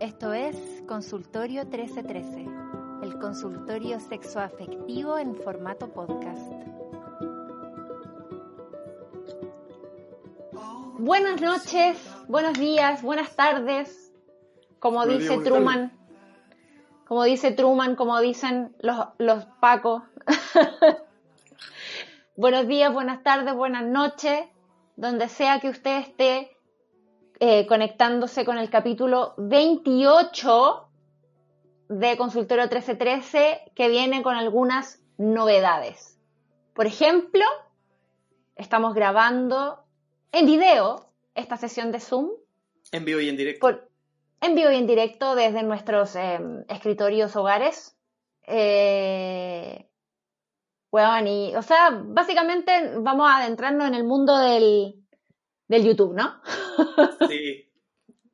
Esto es Consultorio 1313, el consultorio sexoafectivo en formato podcast. Buenas noches, buenos días, buenas tardes, como dice Truman, como dice Truman, como dicen los, los pacos. buenos días, buenas tardes, buenas noches, donde sea que usted esté eh, conectándose con el capítulo 28 de Consultorio 1313, que viene con algunas novedades. Por ejemplo, estamos grabando en video esta sesión de Zoom. En vivo y en directo. en vivo y en directo desde nuestros em, escritorios hogares. Eh, y, o sea, básicamente vamos a adentrarnos en el mundo del, del YouTube, ¿no? Sí.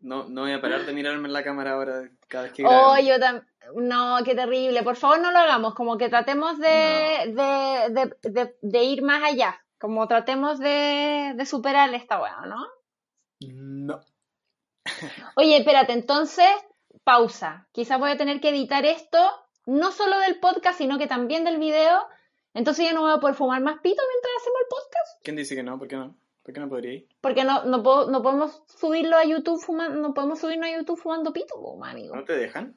No, no voy a parar de mirarme en la cámara ahora cada vez que Oh, yo también. No, qué terrible. Por favor, no lo hagamos. Como que tratemos de, de, ir más allá. Como tratemos de, superar esta weá, ¿no? No. Oye, espérate, entonces, pausa. Quizás voy a tener que editar esto, no solo del podcast, sino que también del video. Entonces ya no voy a poder fumar más pito mientras hacemos el podcast. ¿Quién dice que no? ¿Por qué no? ¿Por qué no podría ir? Porque no, no, no podemos subirlo a YouTube fumando, no podemos subirlo a YouTube fumando pito, amigo. ¿No te dejan?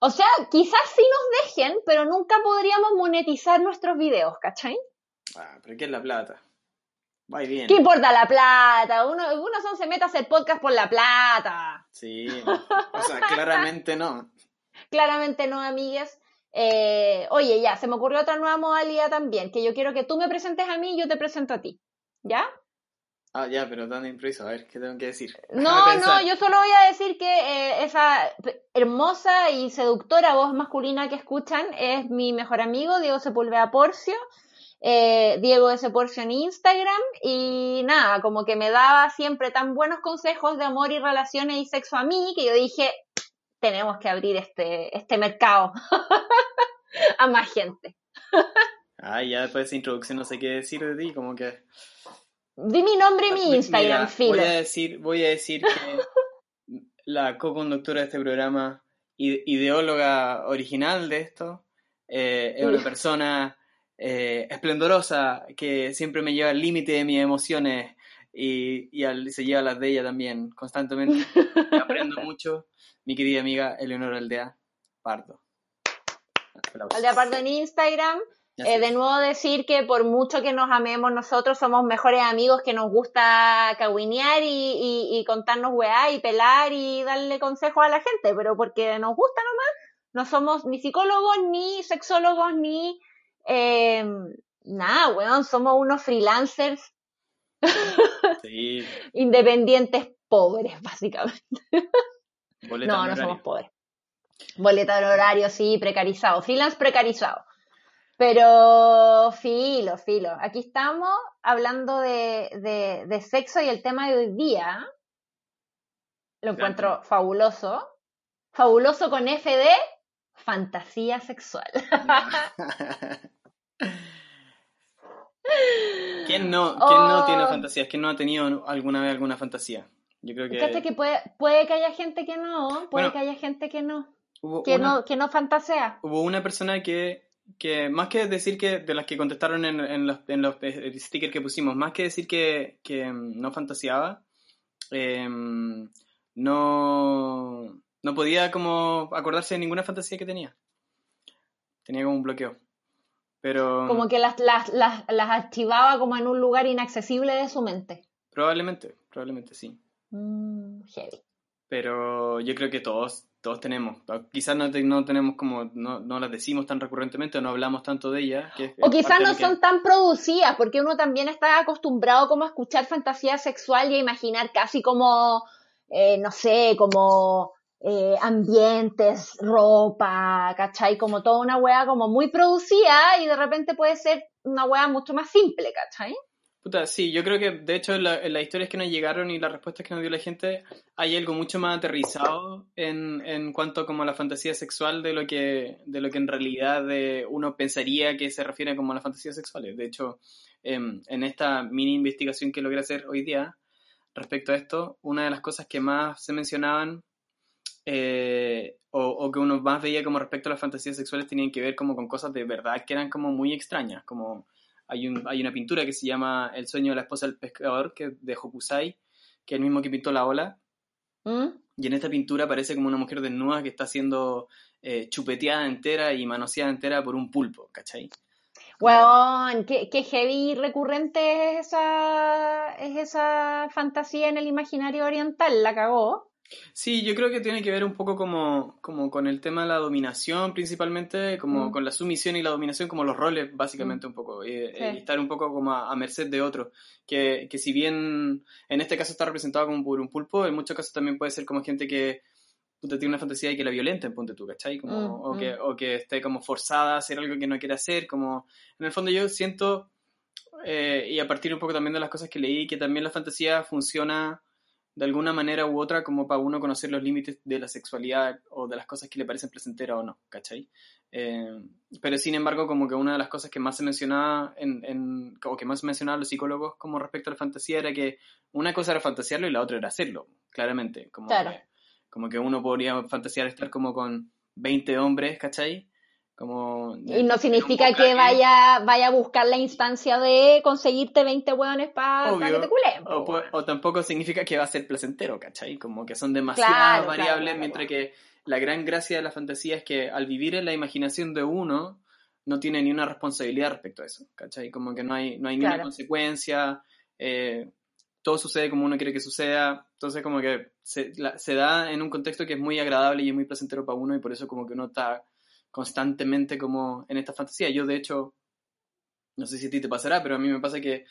O sea, quizás sí nos dejen, pero nunca podríamos monetizar nuestros videos, ¿cachai? Ah, pero ¿qué es la plata? Va bien. ¿Qué importa la plata? Uno, uno son se mete a hacer podcast por la plata. Sí, o sea, claramente no. Claramente no, amigues. Eh, oye, ya, se me ocurrió otra nueva modalidad también, que yo quiero que tú me presentes a mí y yo te presento a ti. ¿Ya? Ah, ya, pero tan impreso, a ver, ¿qué tengo que decir? No, no, yo solo voy a decir que eh, esa hermosa y seductora voz masculina que escuchan es mi mejor amigo, Diego Sepúlveda Porcio, eh, Diego S. Porcio en Instagram, y nada, como que me daba siempre tan buenos consejos de amor y relaciones y sexo a mí, que yo dije, tenemos que abrir este, este mercado a más gente. Ah, ya después de esa introducción no sé qué decir de ti, como que... Di mi nombre y mi Instagram, Filo. Voy a decir, voy a decir que la co-conductora de este programa, ideóloga original de esto, eh, es una persona eh, esplendorosa que siempre me lleva al límite de mis emociones y, y se lleva las de ella también, constantemente. Aprendo mucho. Mi querida amiga Eleonora Aldea Pardo. Aldea Pardo en Instagram. Eh, de nuevo decir que por mucho que nos amemos nosotros, somos mejores amigos que nos gusta caguinear y, contarnos weá y pelar y darle consejos a la gente, pero porque nos gusta nomás, no somos ni psicólogos, ni sexólogos, ni eh, nada, weón, somos unos freelancers independientes pobres, básicamente. no, no somos pobres. Boleta de horario, sí, precarizado. Freelance precarizado. Pero filo, filo. Aquí estamos hablando de, de, sexo y el tema de hoy día. Lo encuentro fabuloso. Fabuloso con FD, fantasía sexual. ¿Quién no, ¿Quién no tiene oh. fantasías? ¿Quién no ha tenido alguna vez alguna fantasía? Yo creo que... que puede, puede que haya gente que no, puede que haya gente que no. Que, no, que no fantasea. Hubo una persona que que más que decir que de las que contestaron en, en, los, en los stickers que pusimos, más que decir que, que mm, no fantaseaba, em, no, no podía como acordarse de ninguna fantasía que tenía. Tenía como un bloqueo. Pero... Como que las, las, las, las activaba como en un lugar inaccesible de su mente. Probablemente, probablemente sí. Mm, heavy. Pero yo creo que todos todos tenemos. Quizás no, no tenemos como, no, no, las decimos tan recurrentemente o no hablamos tanto de ellas. o quizás no son tan producidas, porque uno también está acostumbrado como a escuchar fantasía sexual y a imaginar casi como, eh, no sé, como eh, ambientes, ropa, ¿cachai? Como toda una wea como muy producida y de repente puede ser una wea mucho más simple, ¿cachai? Sí, yo creo que de hecho en, las historias que nos llegaron y las respuestas que nos dio la gente hay algo mucho más aterrizado en, en cuanto como a la fantasía sexual de lo que, de lo que en realidad uno pensaría que se refiere como a las fantasías sexuales. De hecho, em, en esta mini investigación que logré hacer hoy día respecto a esto, una de las cosas que más se mencionaban eh, o, o, que uno más veía como respecto a las fantasías sexuales tenían que ver como con cosas de verdad que eran como muy extrañas, como hay, un, hay una pintura que se llama El sueño de la esposa del pescador, que de Hokusai, que es el mismo que pintó la ola. ¿Mm? Y en esta pintura aparece como una mujer desnuda que está siendo eh, chupeteada entera y manoseada entera por un pulpo, ¿cachai? Weón, qué, qué, heavy recurrente es esa, es esa fantasía en el imaginario oriental, la cagó. Sí, yo creo que tiene que ver un poco como, como con el tema de la dominación, principalmente, como mm. con la sumisión y la dominación, como los roles, básicamente, mm. un poco, y, eh, estar un poco como a, merced de otro. Que, que, si bien en este caso está representado como por un pulpo, en muchos casos también puede ser como gente que tiene una fantasía y que la violenten, ponte tú, ¿cachai? Como, mm, o, que, o que esté como forzada a hacer algo que no quiere hacer, como, en el fondo yo siento, eh, y a partir un poco también de las cosas que leí, que también la fantasía funciona de alguna manera u otra como para uno conocer los límites de la sexualidad o de las cosas que le parecen placenteras o no, ¿cachai? Eh, pero sin embargo, como que una de las cosas que más se mencionaba en, en, o que más mencionaban los psicólogos como respecto a la fantasía era que una cosa era fantasearlo y la otra era hacerlo, claramente. Como, que, como que uno podría fantasear estar como con 20 hombres, ¿cachai? Y no significa que vaya, vaya a buscar la instancia de conseguirte 20 hueones para que te culen. O, tampoco significa que va a ser placentero, ¿cachai? Como que son demasiadas variables, mientras que la gran gracia de la fantasía es que al vivir en la imaginación de uno, no tiene ni una responsabilidad respecto a eso, ¿cachai? Como que no hay, no hay ni una consecuencia, eh, todo sucede como uno quiere que suceda, entonces como que se, se da en un contexto que es muy agradable y es muy placentero para uno y por eso como que uno está constantemente como en esta fantasía. Yo, de hecho, no sé si a ti te pasará, pero a mí me pasa que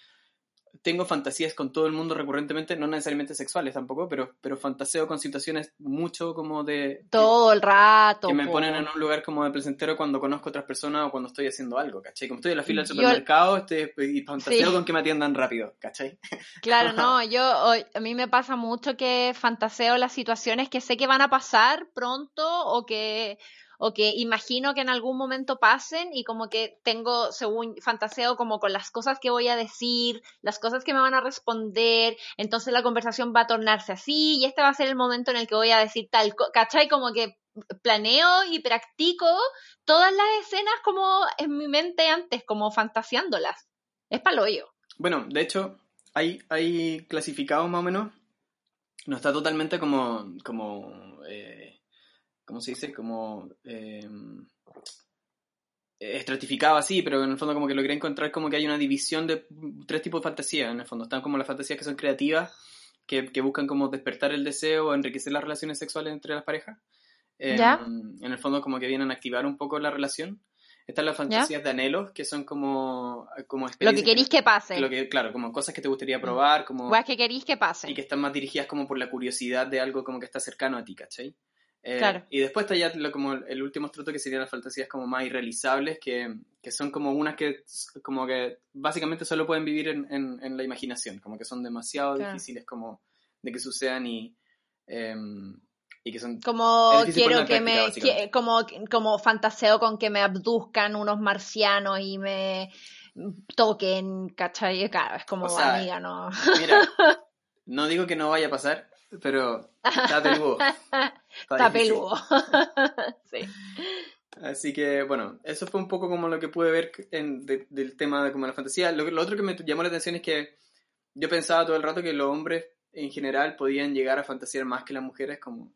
tengo fantasías con todo el mundo recurrentemente, no necesariamente sexuales tampoco, pero, pero fantaseo con situaciones mucho como de... Todo el rato. Que me ponen en un lugar como de placentero cuando conozco a otras personas o cuando estoy haciendo algo, ¿cachai? Como estoy en la fila del supermercado estoy, y fantaseo con que me atiendan rápido, ¿cachai? Claro, no, yo a mí me pasa mucho que fantaseo las situaciones que sé que van a pasar pronto o que o que imagino que en algún momento pasen y como que tengo, según fantaseo, como con las cosas que voy a decir, las cosas que me van a responder, entonces la conversación va a tornarse así y este va a ser el momento en el que voy a decir tal, ¿cachai? Como que planeo y practico todas las escenas como en mi mente antes, como fantaseándolas. Es paloyo. Bueno, de hecho, hay, hay clasificados más o menos. No está totalmente como, como eh, ¿cómo se dice? Como eh, estratificado así, pero en el fondo como que logré encontrar como que hay una división de tres tipos de fantasías, en el fondo. Están como las fantasías que son creativas, que, que buscan como despertar el deseo o enriquecer las relaciones sexuales entre las parejas. Eh, en el fondo como que vienen a activar un poco la relación. Están las fantasías de anhelos, que son como, como Lo que queréis que, pase. Lo que, claro, como cosas que te gustaría probar, como... que queréis que pase. Y que están más dirigidas como por la curiosidad de algo como que está cercano a ti, ¿cachai? Eh, y después está ya lo, como el último estrato que serían las fantasías como más irrealizables, que, que, son como unas que como que básicamente solo pueden vivir en, en, la imaginación, como que son demasiado difíciles como de que sucedan y, em, y que son... Como quiero que me... como, como fantaseo con que me abduzcan unos marcianos y me toquen, ¿cachai? Claro, es como amiga, ¿no? Mira, no digo que no vaya a pasar, pero está peludo. Está, peludo. sí. Así que, bueno, eso fue un poco como lo que pude ver en, del tema de como la fantasía. Lo, otro que me llamó la atención es que yo pensaba todo el rato que los hombres en general podían llegar a fantasear más que las mujeres, como...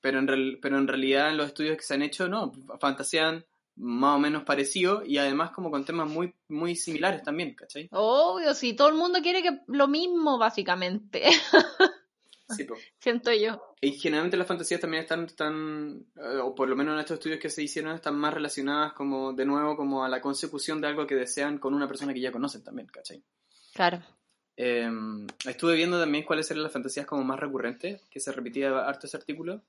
Pero en, pero en realidad en los estudios que se han hecho, no, fantasean más o menos parecido y además como con temas muy, muy similares también, ¿cachai? Obvio, sí, todo el mundo quiere que lo mismo, básicamente. Siento yo. Y generalmente las fantasías también están, están, eh, o por lo menos en estos estudios que se hicieron, están más relacionadas como, de nuevo, como a la consecución de algo que desean con una persona que ya conocen también, ¿cachai? Claro. Em, estuve viendo también cuáles eran las fantasías como más recurrentes, que se repetía harto ese artículo.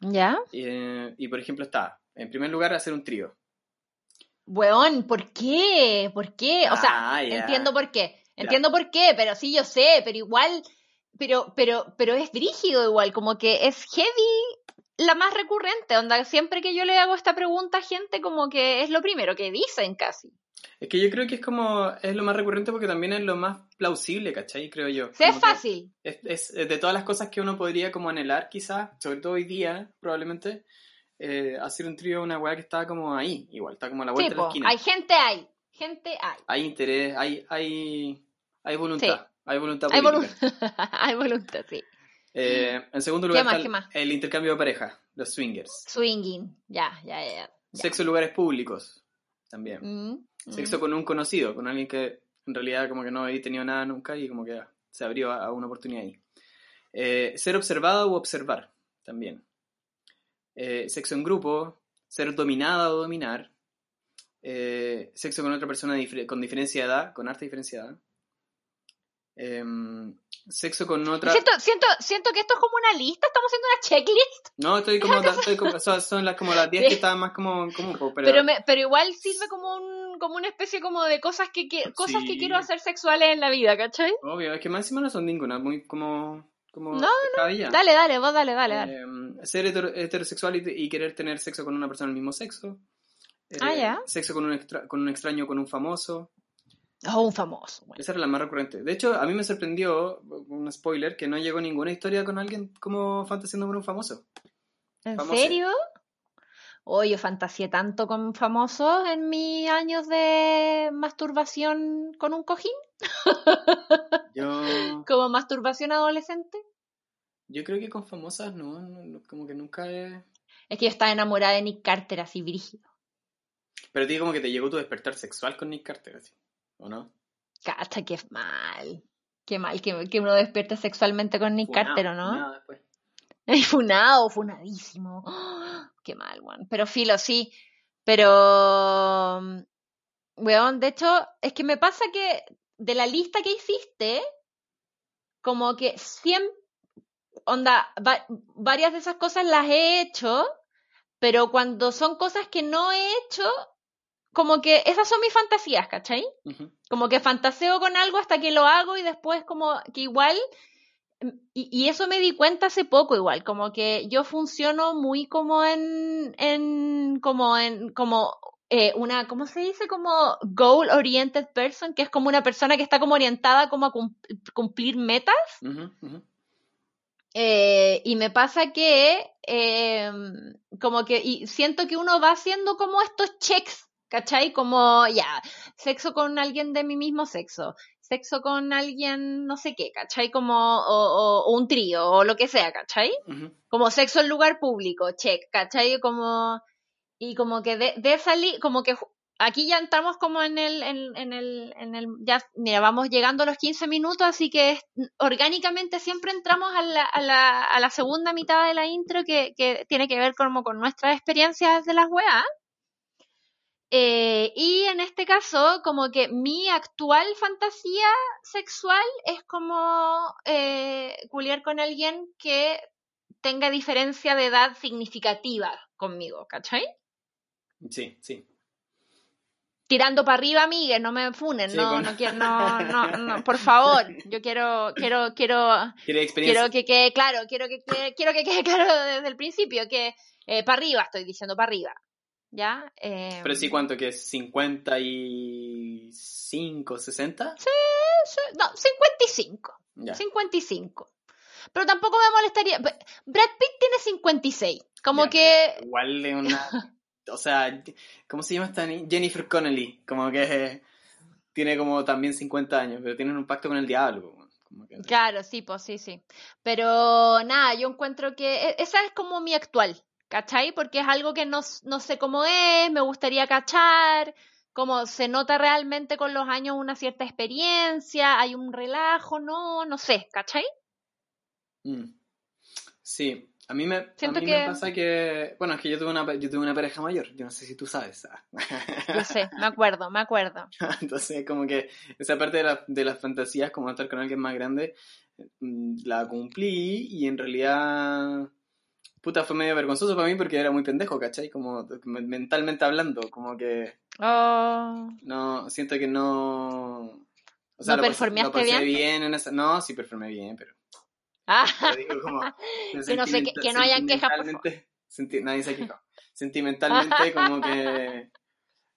¿Ya? Eh, y por ejemplo está, en primer lugar, hacer un trío. Weón, ¿por qué? ¿Por qué? O sea, ah, entiendo por qué. Entiendo por qué, pero sí yo sé, pero igual, pero, pero, pero es brígido igual, como que es heavy la más recurrente, onda, siempre que yo le hago esta pregunta a gente, como que es lo primero que dicen casi. Es que yo creo que es como, es lo más recurrente porque también es lo más plausible, ¿cachai? Creo yo. Sí, es fácil. Es, de todas las cosas que uno podría como anhelar quizás, sobre todo hoy día, probablemente, eh, hacer un trío una weá que está como ahí, igual, está como a la vuelta de la esquina. hay gente ahí, gente hay. Hay interés, hay, hay, hay voluntad. Hay voluntad hay, hay voluntad, sí. Eh, en segundo lugar, el intercambio de pareja, los swingers. Swinging, ya, ya, ya. Sexo en lugares públicos, también. Mm, Sexo mm. con un conocido, con alguien que en realidad como que no había tenido nada nunca y como que se abrió a, una oportunidad ahí. Eh, ser observado u observar, también. Eh, sexo en grupo, ser dominada o dominar. sexo con otra persona con diferencia de edad, con harta diferencia de edad. Em, sexo con otra. Siento, siento, siento que esto es como una lista, estamos haciendo una checklist. No, estoy como, estoy como son, las, como las 10 que estaban más como, como pero... Pero, pero, igual sirve como un, como una especie como de cosas que, que cosas que quiero hacer sexuales en la vida, ¿cachai? Obvio, es que más encima no son ninguna, muy como, como no, no, dale, dale, vos dale, dale, dale. Em, ser heterosexual y, querer tener sexo con una persona del mismo sexo. ah, ya. Eh, sexo con un, extra, con un extraño, con un famoso. Oh, un famoso. Esa era la más recurrente. De hecho, a mí me sorprendió, un spoiler, que no llegó ninguna historia con alguien como fantaseando con un famoso. ¿En serio? Oye, yo fantaseé tanto con famosos en mis años de masturbación con un cojín. Yo... como masturbación adolescente. Yo creo que con famosas no, como que nunca he... Es que yo estaba enamorada de Nick Carter, así brígido. Pero a ti como que te llegó tu despertar sexual con Nick Carter, así. ¿O no? Cacha, qué mal. Qué mal que, que uno despierte sexualmente con Nick Carter, ¿o no? Funado después. funado, funadísimo. qué mal, weón. Pero filo, sí. Pero. Weón, de hecho, es que me pasa que de la lista que hiciste, como que siempre. Onda, varias de esas cosas las he hecho, pero cuando son cosas que no he hecho, como que esas son mis fantasías, ¿cachai? Como que fantaseo con algo hasta que lo hago y después como que igual, y, eso me di cuenta hace poco igual, como que yo funciono muy como en, en como en, como eh, una, ¿cómo se dice? Como goal oriented person, que es como una persona que está como orientada como a cumplir metas. Eh, y me pasa que em, como que y siento que uno va haciendo como estos checks ¿Cachai? Como, ya, sexo con alguien de mi mismo sexo, sexo con alguien no sé qué, ¿cachai? Como, o, un trío, o lo que sea, ¿cachai? Como sexo en lugar público, check, ¿cachai? Como, y como que de, de salir, como que aquí ya entramos como en el, en, en, el, en el, ya, mira, vamos llegando a los 15 minutos, así que orgánicamente siempre entramos a la, a la, a la segunda mitad de la intro que, que tiene que ver como con nuestras experiencias de las weas. Eh, y en este caso, como que mi actual fantasía sexual es como eh, culiar con alguien que tenga diferencia de edad significativa conmigo, ¿cachai? Sí, sí. Tirando para arriba, amigues, no me funen, no, no quiero, no, no, no, por favor, yo quiero, quiero, quiero, quiero que quede claro, quiero que quiero que quede claro desde el principio que eh, para arriba estoy diciendo para arriba, ¿ya? Pero sí, ¿cuánto que es? ¿55, 60? Sí, sí no, 55. Ya. 55. Pero tampoco me molestaría. Brad Pitt tiene 56. Como que. Igual de una. o sea, ¿cómo se llama esta? Jennifer Connelly. Como que tiene como también 50 años, pero tiene un pacto con el diablo. Claro, sí, pues sí, sí. Pero nada, yo encuentro que e, esa es como mi actual. ¿Cachai? Porque es algo que no, no sé cómo es, me gustaría cachar, como se nota realmente con los años una cierta experiencia, hay un relajo, no, no sé, ¿cachai? Mm. Sí, a mí, me, a mí me pasa que, bueno, es que yo tuve, una, yo tuve una pareja mayor, yo no sé si tú sabes. Yo sé, me acuerdo, me acuerdo. Entonces, como que esa parte de, la, de las fantasías, como estar con alguien más grande, mm, la cumplí y en realidad, puta, fue medio vergonzoso para mí porque era muy pendejo, ¿cachai? Como mentalmente hablando, como que... Oh. No, siento que no... O sea, ¿No performaste bien? bien en esa... No, sí performé bien, pero Ah. que, no sé, que, no hayan quejas. nadie se quejó. Sentimentalmente, como que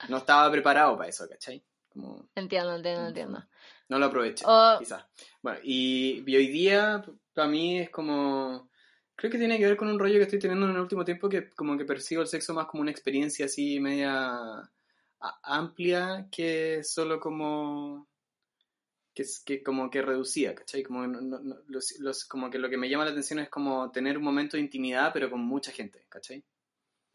no estaba preparado para eso, ¿cachai? Como, entiendo, entiendo, entiendo. No lo aproveché, oh. quizás. Bueno, y, hoy día, para mí es como. Creo que tiene que ver con un rollo que estoy teniendo en el último tiempo que como que percibo el sexo más como una experiencia así media amplia que solo como que, que como que reducía, ¿cachai? Como, los, como que lo que me llama la atención es como tener un momento de intimidad, pero con mucha gente, ¿cachai?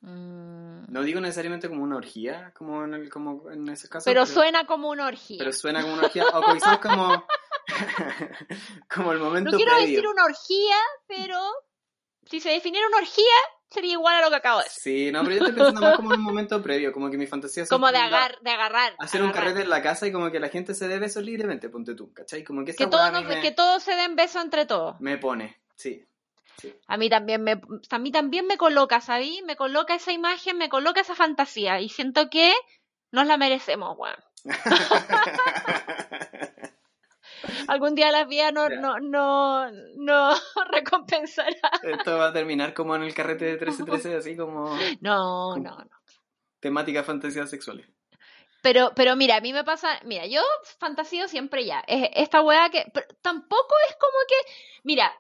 Mm. No digo necesariamente como una orgía, como en, el, como en ese caso. Pero, suena como una orgía. Pero suena como una orgía, o quizás como, como el momento No quiero decir una orgía, pero si se definiera una orgía, sería igual a lo que acabo de decir. Sí, no, pero yo estoy pensando más como en un momento previo, como que mi fantasía es... Como de, agar de agarrar. Hacer un carrete en la casa y como que la gente se dé besos libremente, ponte tú, ¿cachai? Como que, que, todos, que todos se den besos entre todos. Me pone, sí. A mí también me, a mí también me coloca, ¿sabí? Me coloca esa imagen, me coloca esa fantasía y siento que nos la merecemos, weón. algún día la vida no, no, no, no recompensará. Esto va a terminar como en el carrete de 1313, así como... No, no, no. Temática fantasías sexuales. Pero, pero mira, a mí me pasa, mira, yo fantasío siempre ya. Es esta weá que tampoco es como que, mira,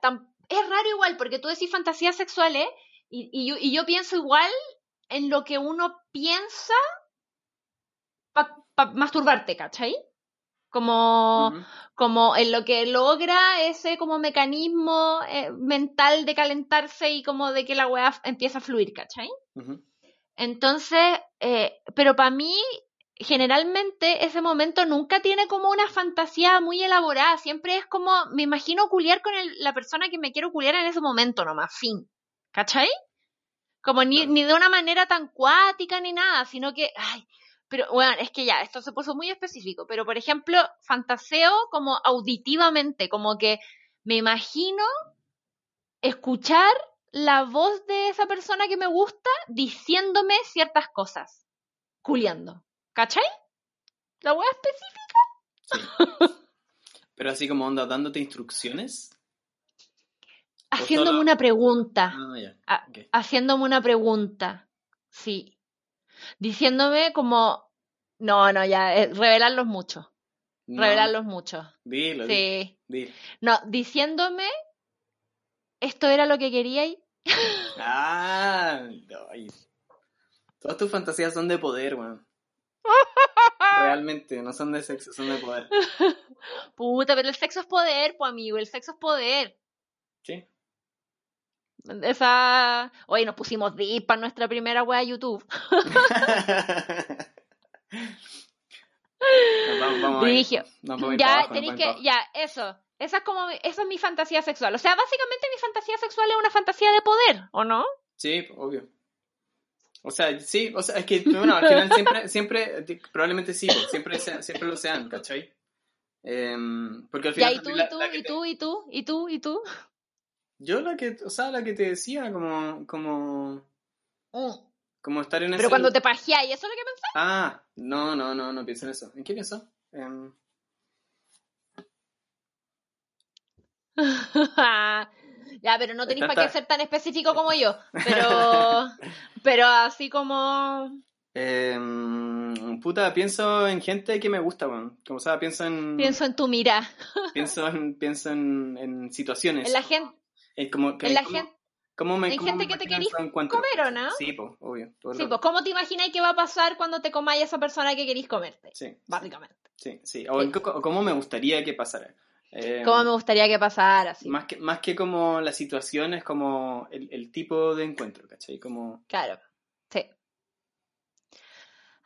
es raro igual, porque tú decís fantasías sexuales y, y, yo, y yo pienso igual en lo que uno piensa para masturbarte, ¿cachai? Como, como en lo que logra ese como mecanismo eh, mental de calentarse y como de que la weá empieza a fluir, ¿cachai? Entonces, eh, pero para mí, generalmente ese momento nunca tiene como una fantasía muy elaborada, siempre es como, me imagino culiar con la persona que me quiero culiar en ese momento nomás, fin, ¿cachai? Como ni, ni de una manera tan cuática ni nada, sino que, ay, pero bueno, es que ya, esto se puso muy específico, pero por ejemplo, fantaseo como auditivamente, como que me imagino escuchar la voz de esa persona que me gusta diciéndome ciertas cosas, culiando. ¿Cachai? ¿La wea específica? Sí. Pero así como onda, dándote instrucciones. Haciéndome una pregunta. Ah, Haciéndome una pregunta. Sí diciéndome como, no, no, ya, eh, revelarlos mucho. Revelarlos mucho. Dilo, sí. No, diciéndome, esto era lo que quería y... ah, todas tus fantasías son de poder, weón. Realmente, no son de sexo, son de poder. Puta, pero el sexo es poder, pues amigo, el sexo es poder. Sí. Esa. Oye, nos pusimos deep para nuestra primera wea de YouTube. vamos, ya, tenéis que. Ya, eso. Esa es como. Esa es mi fantasía sexual. O sea, básicamente mi fantasía sexual es una fantasía de poder, ¿o no? Sí, obvio. O sea, sí, o sea, es que, bueno, al final siempre, siempre, probablemente sí, siempre, siempre lo sean, ¿cachai? Em, porque al final. Ya, y tú, y tú, y tú, y tú, y tú, y tú. Yo la que, o sea, la que te decía, como, como, mm. como estar en Pero cuando te pajeáis, ¿eso es lo que pensás? Ah, no, no, no, no pienso en eso. ¿En qué pienso? ya, pero no tenéis para qué ser tan específico como yo. Pero, pero así como... Em, puta, pienso en gente que me gusta, bueno. Como sea, pienso en... Pienso en tu mira. pienso en, pienso en, en situaciones. En la gente como en la gente, ¿cómo me, hay gente que te querís comer, ¿o no? Sí, pues, obvio. Sí, pues, ¿cómo te imaginas que va a pasar cuando te comáis a esa persona que querís comerte? Sí. Básicamente. Sí, sí. O, cómo me gustaría que pasara. Eh, ¿Cómo me gustaría que pasara? Sí. Más, que, más que como la situación, es como el, el tipo de encuentro, ¿cachai? Como... Claro, sí.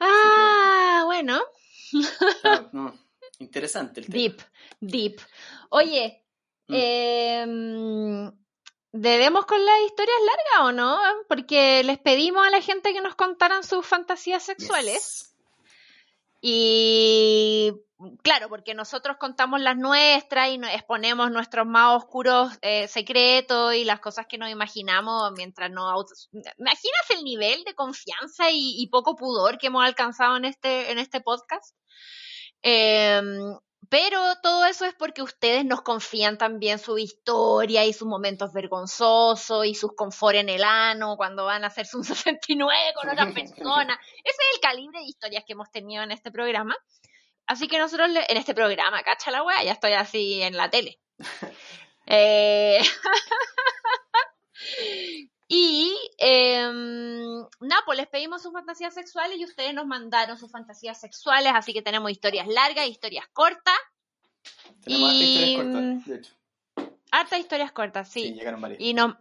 Ah, bueno. no, interesante el tema. Deep, deep. Oye, Em, ¿Debemos con las historias largas o no? Porque les pedimos a la gente que nos contaran sus fantasías sexuales. Y claro, porque nosotros contamos las nuestras y exponemos nuestros más oscuros eh, secretos y las cosas que nos imaginamos mientras no ¿Imaginas el nivel de confianza y, poco pudor que hemos alcanzado en este, en este podcast? Em, pero todo eso es porque ustedes nos confían también su historia y sus momentos vergonzosos y sus confort en el ano cuando van a hacerse un 69 con otra persona. Ese es el calibre de historias que hemos tenido en este programa. Así que nosotros, en este programa, cacha la wea, ya estoy así en la tele. eh... Y eh, nada, pues les pedimos sus fantasías sexuales y ustedes nos mandaron sus fantasías sexuales, así que tenemos historias largas, historias cortas. Tenemos y... historias cortas, de hecho. Hartas historias cortas, sí. Sí, llegaron varias. Y no,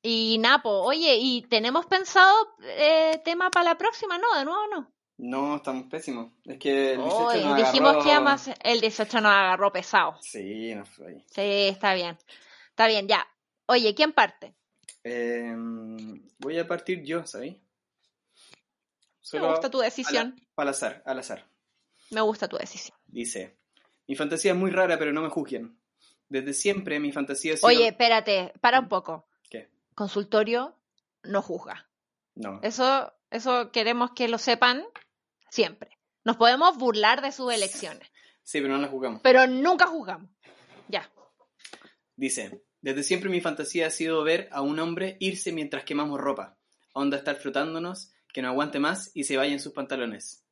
y Napo, oye, ¿y tenemos pensado eh, tema para la próxima? No, de nuevo no. No, estamos pésimos. Es que el 18 nos dijimos que más el 18 nos agarró pesado. Sí, nos fue ahí. Sí, está bien. Está bien, ya. Oye, ¿quién parte? Em, voy a partir yo, ¿sabes? Me gusta tu decisión. Al, azar, al azar. Me gusta tu decisión. Dice, mi fantasía es muy rara, pero no me juzguen. Desde siempre mi fantasía sido... Oye, espérate, para un poco. ¿Qué? Consultorio no juzga. No. Eso, eso queremos que lo sepan siempre. Nos podemos burlar de sus elecciones. Sí, pero no las juzgamos. Pero nunca juzgamos. Ya. Dice, desde siempre mi fantasía ha sido ver a un hombre irse mientras quemamos ropa, onda estar frotándonos, que no aguante más y se vaya en sus pantalones.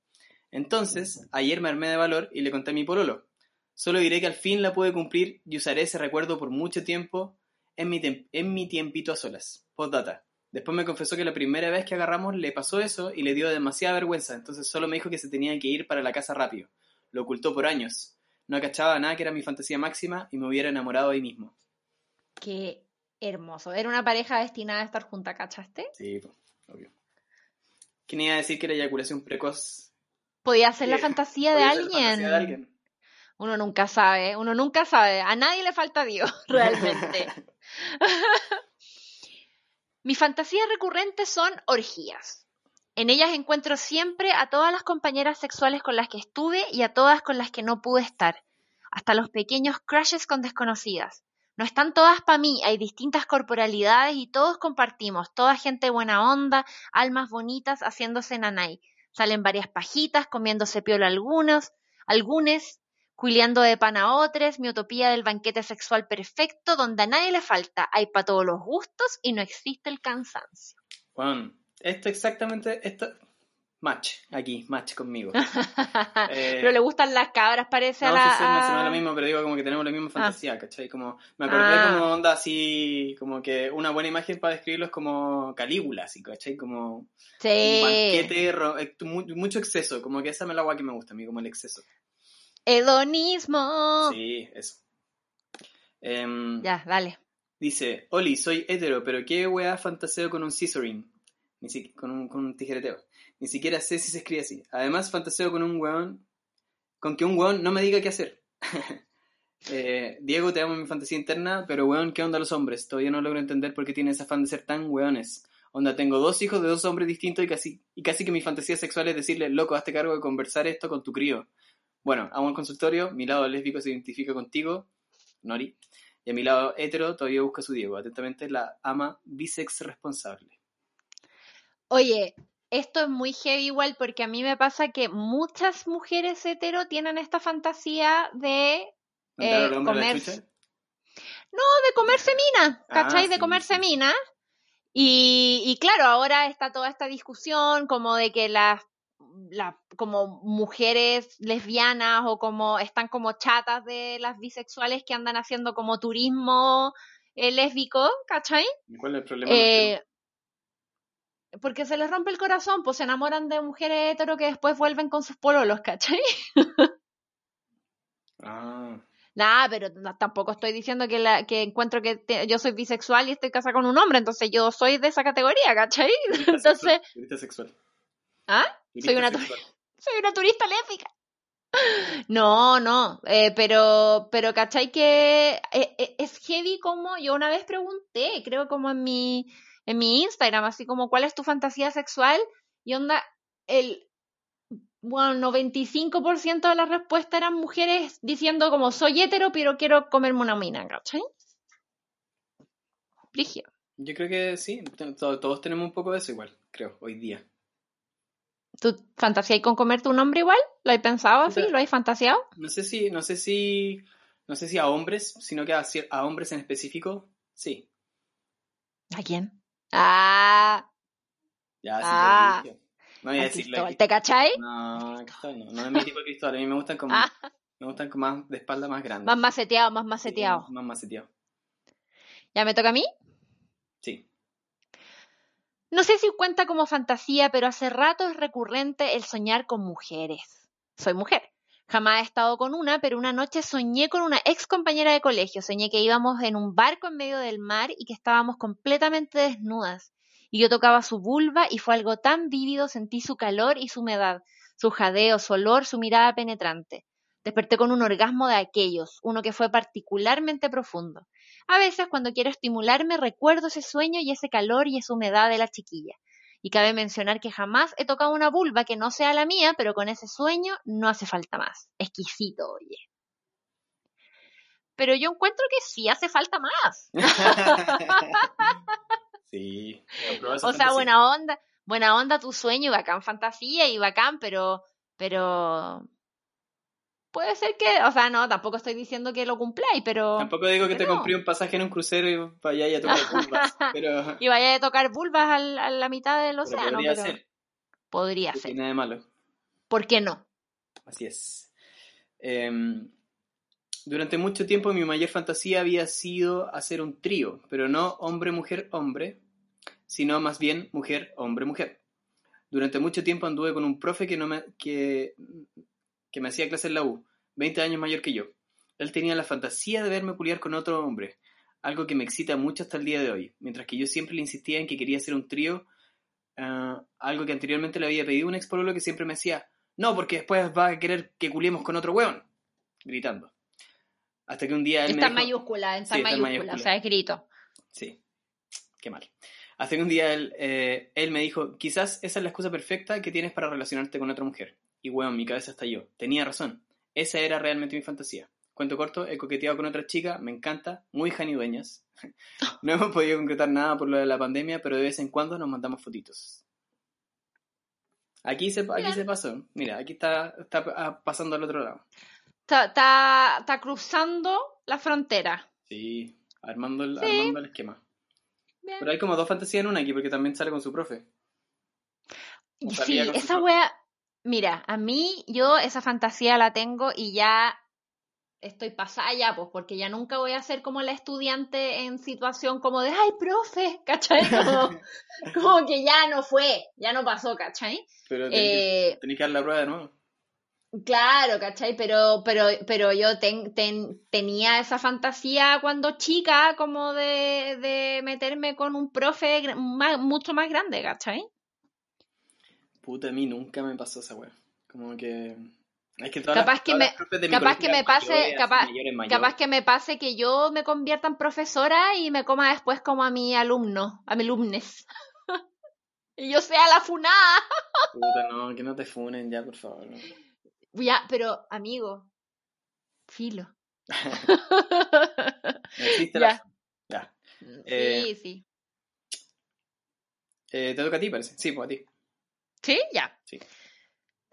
Entonces, ayer me armé de valor y le conté a mi pololo. Solo diré que al fin la pude cumplir y usaré ese recuerdo por mucho tiempo en mi, en mi tiempito a solas. Postdata. Después me confesó que la primera vez que agarramos le pasó eso y le dio demasiada vergüenza, entonces solo me dijo que se tenía que ir para la casa rápido. Lo ocultó por años. No acachaba nada que era mi fantasía máxima y me hubiera enamorado ahí mismo. Qué hermoso. Era una pareja destinada a estar junta, ¿cachaste? Sí, obvio. ¿Quién iba a decir que la eyaculación precoz podía ser la fantasía de alguien? Uno nunca sabe, uno nunca sabe. A nadie le falta Dios, realmente. Mis fantasías recurrentes son orgías. En ellas encuentro siempre a todas las compañeras sexuales con las que estuve y a todas con las que no pude estar, hasta los pequeños crushes con desconocidas. No están todas para mí, hay distintas corporalidades y todos compartimos, toda gente buena onda, almas bonitas haciéndose nanay. Salen varias pajitas, comiéndose piola algunos, algunos, cuileando de pan a otros, mi utopía del banquete sexual perfecto, donde a nadie le falta, hay para todos los gustos y no existe el cansancio. Juan, esto exactamente, esto, match, aquí, match conmigo. Eh, pero le gustan las cabras, parece a la... Sí, sí, no lo mismo, pero digo como que tenemos la misma ah. fantasía, ¿cachai? Como, me acordé ah. como onda así, como que una buena imagen para describirlo es como Calígula, así, ¿cachai? Como sí. un banquete, eh, mucho exceso, como que esa es la agua que me gusta a mí, como el exceso. Hedonismo. Sí, eso. Em, ya, dale. Dice, Oli, soy hetero, pero qué weá fantaseo con un scissoring. Ni con un, con un tijereteo. Ni siquiera sé si se escribe así. Además, fantaseo con un weón. Con que un weón no me diga qué hacer. Eh, Diego, te amo mi fantasía interna, pero weón, ¿qué onda los hombres? Todavía no logro entender por qué tienes afán de ser tan weones. Onda, tengo dos hijos de dos hombres distintos y casi, y casi que mi fantasía sexual es decirle, loco, hazte cargo de conversar esto con tu crío. Bueno, amo el consultorio, mi lado lésbico se identifica contigo, Nori, y a mi lado hetero todavía busca su Diego. Atentamente, la ama bisex responsable. Oye, esto es muy heavy igual porque a mí me pasa que muchas mujeres hetero tienen esta fantasía de eh, comer... No, de comerse mina, ah, ¿cachai? de comerse mina. Y, y, claro, ahora está toda esta discusión como de que las, como mujeres lesbianas o como están como chatas de las bisexuales que andan haciendo como turismo eh, lésbico, ¿cachai? ¿Cuál es el problema? Eh, porque se les rompe el corazón, pues se enamoran de mujeres hetero que después vuelven con sus pololos, ¿cachai? ah. Nah, pero tampoco estoy diciendo que, la, que encuentro que yo soy bisexual y estoy casada con un hombre, entonces yo soy de esa categoría, ¿cachai? Entonces... Turista sexual. ¿Ah? soy una, soy una turista lésbica. No, no, eh, pero, pero ¿cachai que eh, eh, es heavy como yo una vez pregunté, creo como en mi, en mi Instagram, así como cuál es tu fantasía sexual y onda, el bueno, 95% de las respuestas eran mujeres diciendo como soy hetero pero quiero comerme una mina, ¿cachai? Frigio. Yo creo que sí, todos tenemos un poco de eso igual, creo, hoy día. ¿Tú fantaseas con comerte un hombre igual? ¿Lo has pensado así? ¿Lo has fantaseado? No sé si, no sé si, no sé si a hombres, sino que a, a hombres en específico, sí. ¿A quién? Ah. Ya, sí, ah. No voy a decirlo. ¿Te cachai? No, no, no es mi tipo de Cristóbal. A mí me gustan como, ah. me gustan como más de espalda más grande. Más maceteado, más maceteado. más maceteado. ¿Ya me toca a mí? Sí. No sé si cuenta como fantasía, pero hace rato es recurrente el soñar con mujeres. Soy mujer. Jamás he estado con una, pero una noche soñé con una ex compañera de colegio. Soñé que íbamos en un barco en medio del mar y que estábamos completamente desnudas. Y yo tocaba su vulva y fue algo tan vívido, sentí su calor y su humedad, su jadeo, su olor, su mirada penetrante. Desperté con un orgasmo de aquellos, uno que fue particularmente profundo. A veces cuando quiero estimularme recuerdo ese sueño y ese calor y esa humedad de la chiquilla. Y cabe mencionar que jamás he tocado una vulva que no sea la mía, pero con ese sueño no hace falta más. Exquisito, oye. Pero yo encuentro que sí hace falta más. sí. O sea, buena onda, buena onda tu sueño y bacán fantasía y bacán, pero, pero puede ser que, o sea, no, tampoco estoy diciendo que lo cumpláis, pero... Tampoco digo que te compré un pasaje en un crucero y vayáis a tocar vulvas, pero... y vayáis a tocar vulvas a la mitad del océano, podría ser. Podría ser. nada de malo. ¿Por qué no? Así es. Em, durante mucho tiempo mi mayor fantasía había sido hacer un trío, pero no hombre-mujer-hombre, sino más bien mujer-hombre-mujer. Durante mucho tiempo anduve con un profe que, no me, que que me hacía clase en la U, 20 años mayor que yo. Él tenía la fantasía de verme culiar con otro hombre, algo que me excita mucho hasta el día de hoy, mientras que yo siempre le insistía en que quería hacer un trío, ah, algo que anteriormente le había pedido un ex que siempre me decía, no, porque después va a querer que culiemos con otro weón, gritando. Hasta que un día él está me mayúscula, está en mayúscula, o sea, es grito. Sí, qué mal. Hasta que un día él, eh, él me dijo, quizás esa es la excusa perfecta que tienes para relacionarte con otra mujer. Y weón, mi cabeza estalló. Tenía razón. Esa era realmente mi fantasía. Cuento corto, he coqueteado con otra chica, me encanta, muy janidueñas. No hemos podido concretar nada por lo de la pandemia, pero de vez en cuando nos mandamos fotitos. Aquí se, aquí se pasó. Mira, aquí está, está ah, pasando al otro lado. Está, está, cruzando la frontera. Sí, armando el, Armando el esquema. Pero hay como dos fantasías en una aquí, porque también sale con su profe. Sí, esa wea, Mira, a mí yo esa fantasía la tengo y ya estoy pasada ya, pues, porque ya nunca voy a ser como la estudiante en situación como de, ay, profe, ¿cachai? Como, que ya no fue, ya no pasó, ¿cachai? Pero tenés, que, dar la prueba de nuevo. Claro, ¿cachai? Pero, pero, pero yo tenía esa fantasía cuando chica como de, de meterme con un profe mucho más grande, ¿cachai? Puta, a mí nunca me pasó esa weá. Como que. Es que capaz que me, capaz que me pase, capaz, capaz que me pase que yo me convierta en profesora y me coma después como a mi alumno, a mi alumnes. y yo sea la funada. Puta, no, que no te funen ya, por favor. Ya, pero amigo, filo. ya. ya. Sí, eh, sí. Eh, ¿Te toca a ti, parece? Sí, pues a ti. ¿Sí? Ya.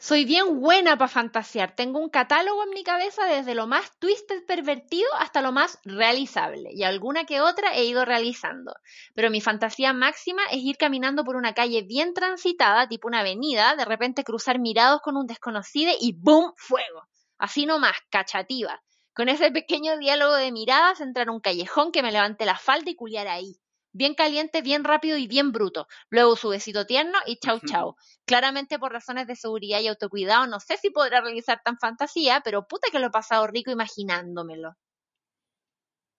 Soy bien buena para fantasear. Tengo un catálogo en mi cabeza desde lo más twisted pervertido hasta lo más realizable. Y alguna que otra he ido realizando. Pero mi fantasía máxima es ir caminando por una calle bien transitada, tipo una avenida, de repente cruzar mirados con un desconocido y ¡boom! ¡Fuego! Así nomás, cachativa. Con ese pequeño diálogo de miradas, entrar a un callejón que me levante la falda y culiar ahí bien caliente, bien rápido y bien bruto. Luego su besito tierno y chau chau. Claramente por razones de seguridad y autocuidado, no sé si podrá realizar tan fantasía, pero puta que lo he pasado rico imaginándomelo.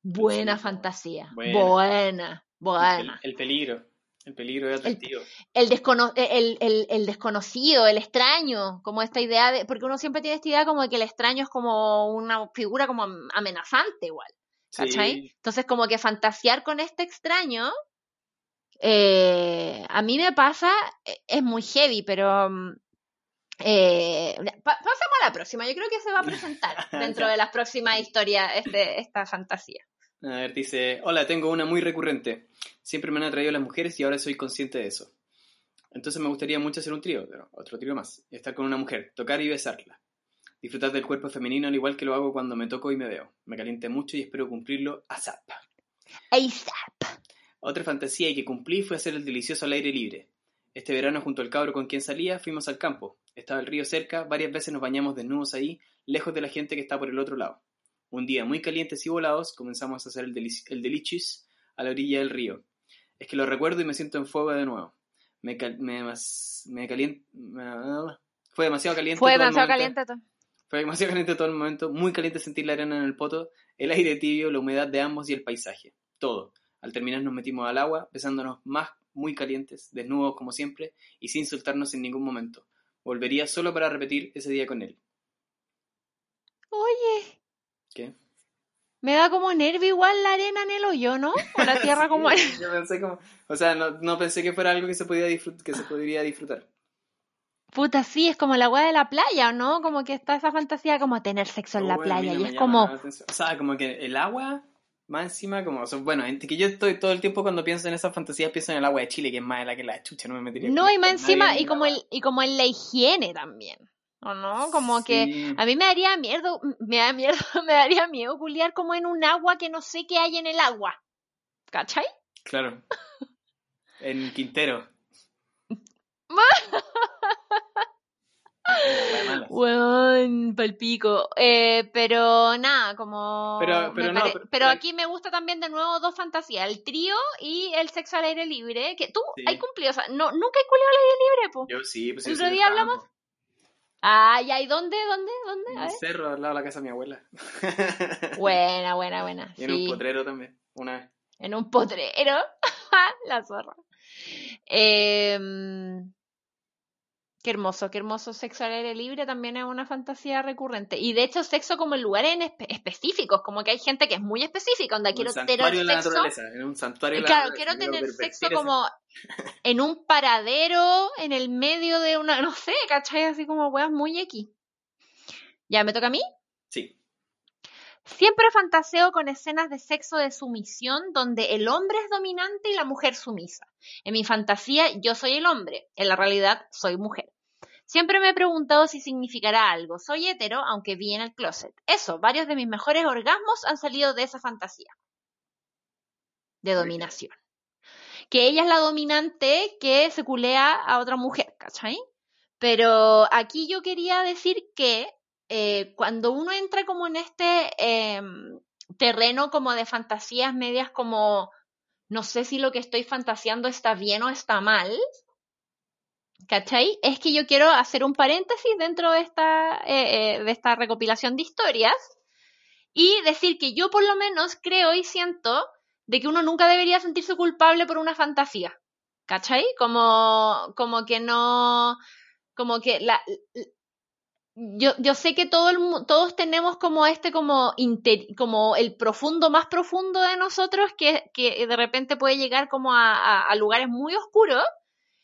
Buena fantasía. Buena, buena. El, peligro. El peligro es atractivo. El, el, el, desconocido, el extraño, como esta idea de. Porque uno siempre tiene esta idea como de que el extraño es como una figura como amenazante, igual. ¿Cachai? Entonces, como que fantasear con este extraño. Eh, a mí me pasa, e, es muy heavy, pero mm, eh, pasemos a la próxima. Yo creo que se va a presentar dentro de las próximas historias este, esta fantasía. A ver, dice, hola, tengo una muy recurrente. Siempre me han atraído las mujeres y ahora soy consciente de eso. Entonces me gustaría mucho hacer un trío, otro trío más, estar con una mujer, tocar y besarla. Disfrutar del cuerpo femenino al igual que lo hago cuando me toco y me veo. Me caliente mucho y espero cumplirlo ASAP. ASAP. Otra fantasía que cumplí fue hacer el delicioso al aire libre. Este verano junto al cabro con quien salía fuimos al campo. Estaba el río cerca, varias veces nos bañamos desnudos ahí, lejos de la gente que está por el otro lado. Un día muy calientes y volados comenzamos a hacer el, delicis a la orilla del río. Es que lo recuerdo y me siento en fuego de nuevo. Me, me, me caliente... fue demasiado caliente. Fue demasiado caliente todo. Fue demasiado caliente todo el momento. Muy caliente sentir la arena en el poto, el aire tibio, la humedad de ambos y el paisaje. Todo. Al terminar nos metimos al agua, besándonos más muy calientes, desnudos como siempre, y sin soltarnos en ningún momento. Volvería solo para repetir ese día con él. Oye. ¿Qué? Me da como nervio igual la arena en el hoyo, ¿no? O la tierra como... Yo pensé como... O sea, no, no, pensé que fuera algo que se, podía que se podría disfrutar. Puta, sí, es como el agua de la playa, ¿no? Como que está esa fantasía como tener sexo en la playa y es como... O sea, como que el agua más encima, como, bueno, que yo estoy todo el tiempo cuando pienso en esas fantasías, pienso en el agua de Chile, que es más de la que la chucha, no me metería. No, y más encima, y como, el, y como en la higiene también. ¿O no? Como que a mí me daría miedo, me da miedo, me daría miedo culiar como en un agua que no sé qué hay en el agua. ¿Cachai? Claro. en Quintero. Weón, palpico. Eh, pero nada, como. Pero, pero, no, pero, aquí me gusta también de nuevo dos fantasías: el trío y el sexo al aire libre. Que tú hay cumplido, o sea, no, nunca he cumplido al aire libre, po. Yo sí, pues El otro día hablamos. Ah, ¿y dónde? ¿Dónde? ¿Dónde? En el cerro, al lado de la casa de mi abuela. buena, buena, buena. Y en un potrero también, una vez. En un potrero. la zorra. Eh Qué hermoso, qué hermoso sexo al aire libre también es una fantasía recurrente. Y de hecho, sexo como en lugares específicos, como que hay gente que es muy específica, donde quiero tener sexo. en un santuario Claro, quiero tener sexo como en un paradero, en el medio de una, no sé, ¿cachai? Así como weas muy X. ¿Ya me toca a mí? Sí. Siempre fantaseo con escenas de sexo de sumisión donde el hombre es dominante y la mujer sumisa. En mi fantasía yo soy el hombre, en la realidad soy mujer. Siempre me he preguntado si significará algo. Soy hetero, aunque vi en el closet. Eso, varios de mis mejores orgasmos han salido de esa fantasía. De dominación. Que ella es la dominante que se culea a otra mujer, ¿cachai? Pero aquí yo quería decir que eh, cuando uno entra como en este em, terreno como de fantasías medias como no sé si lo que estoy fantaseando está bien o está mal, ¿cachai? Es que yo quiero hacer un paréntesis dentro de esta, eh, eh, de esta recopilación de historias y decir que yo por lo menos creo y siento de que uno nunca debería sentirse culpable por una fantasía, ¿cachai? Como, como que no, como que la, yo, yo sé que todo el, todos tenemos como este, como, como el profundo más profundo de nosotros que, que de repente puede llegar como a, a, lugares muy oscuros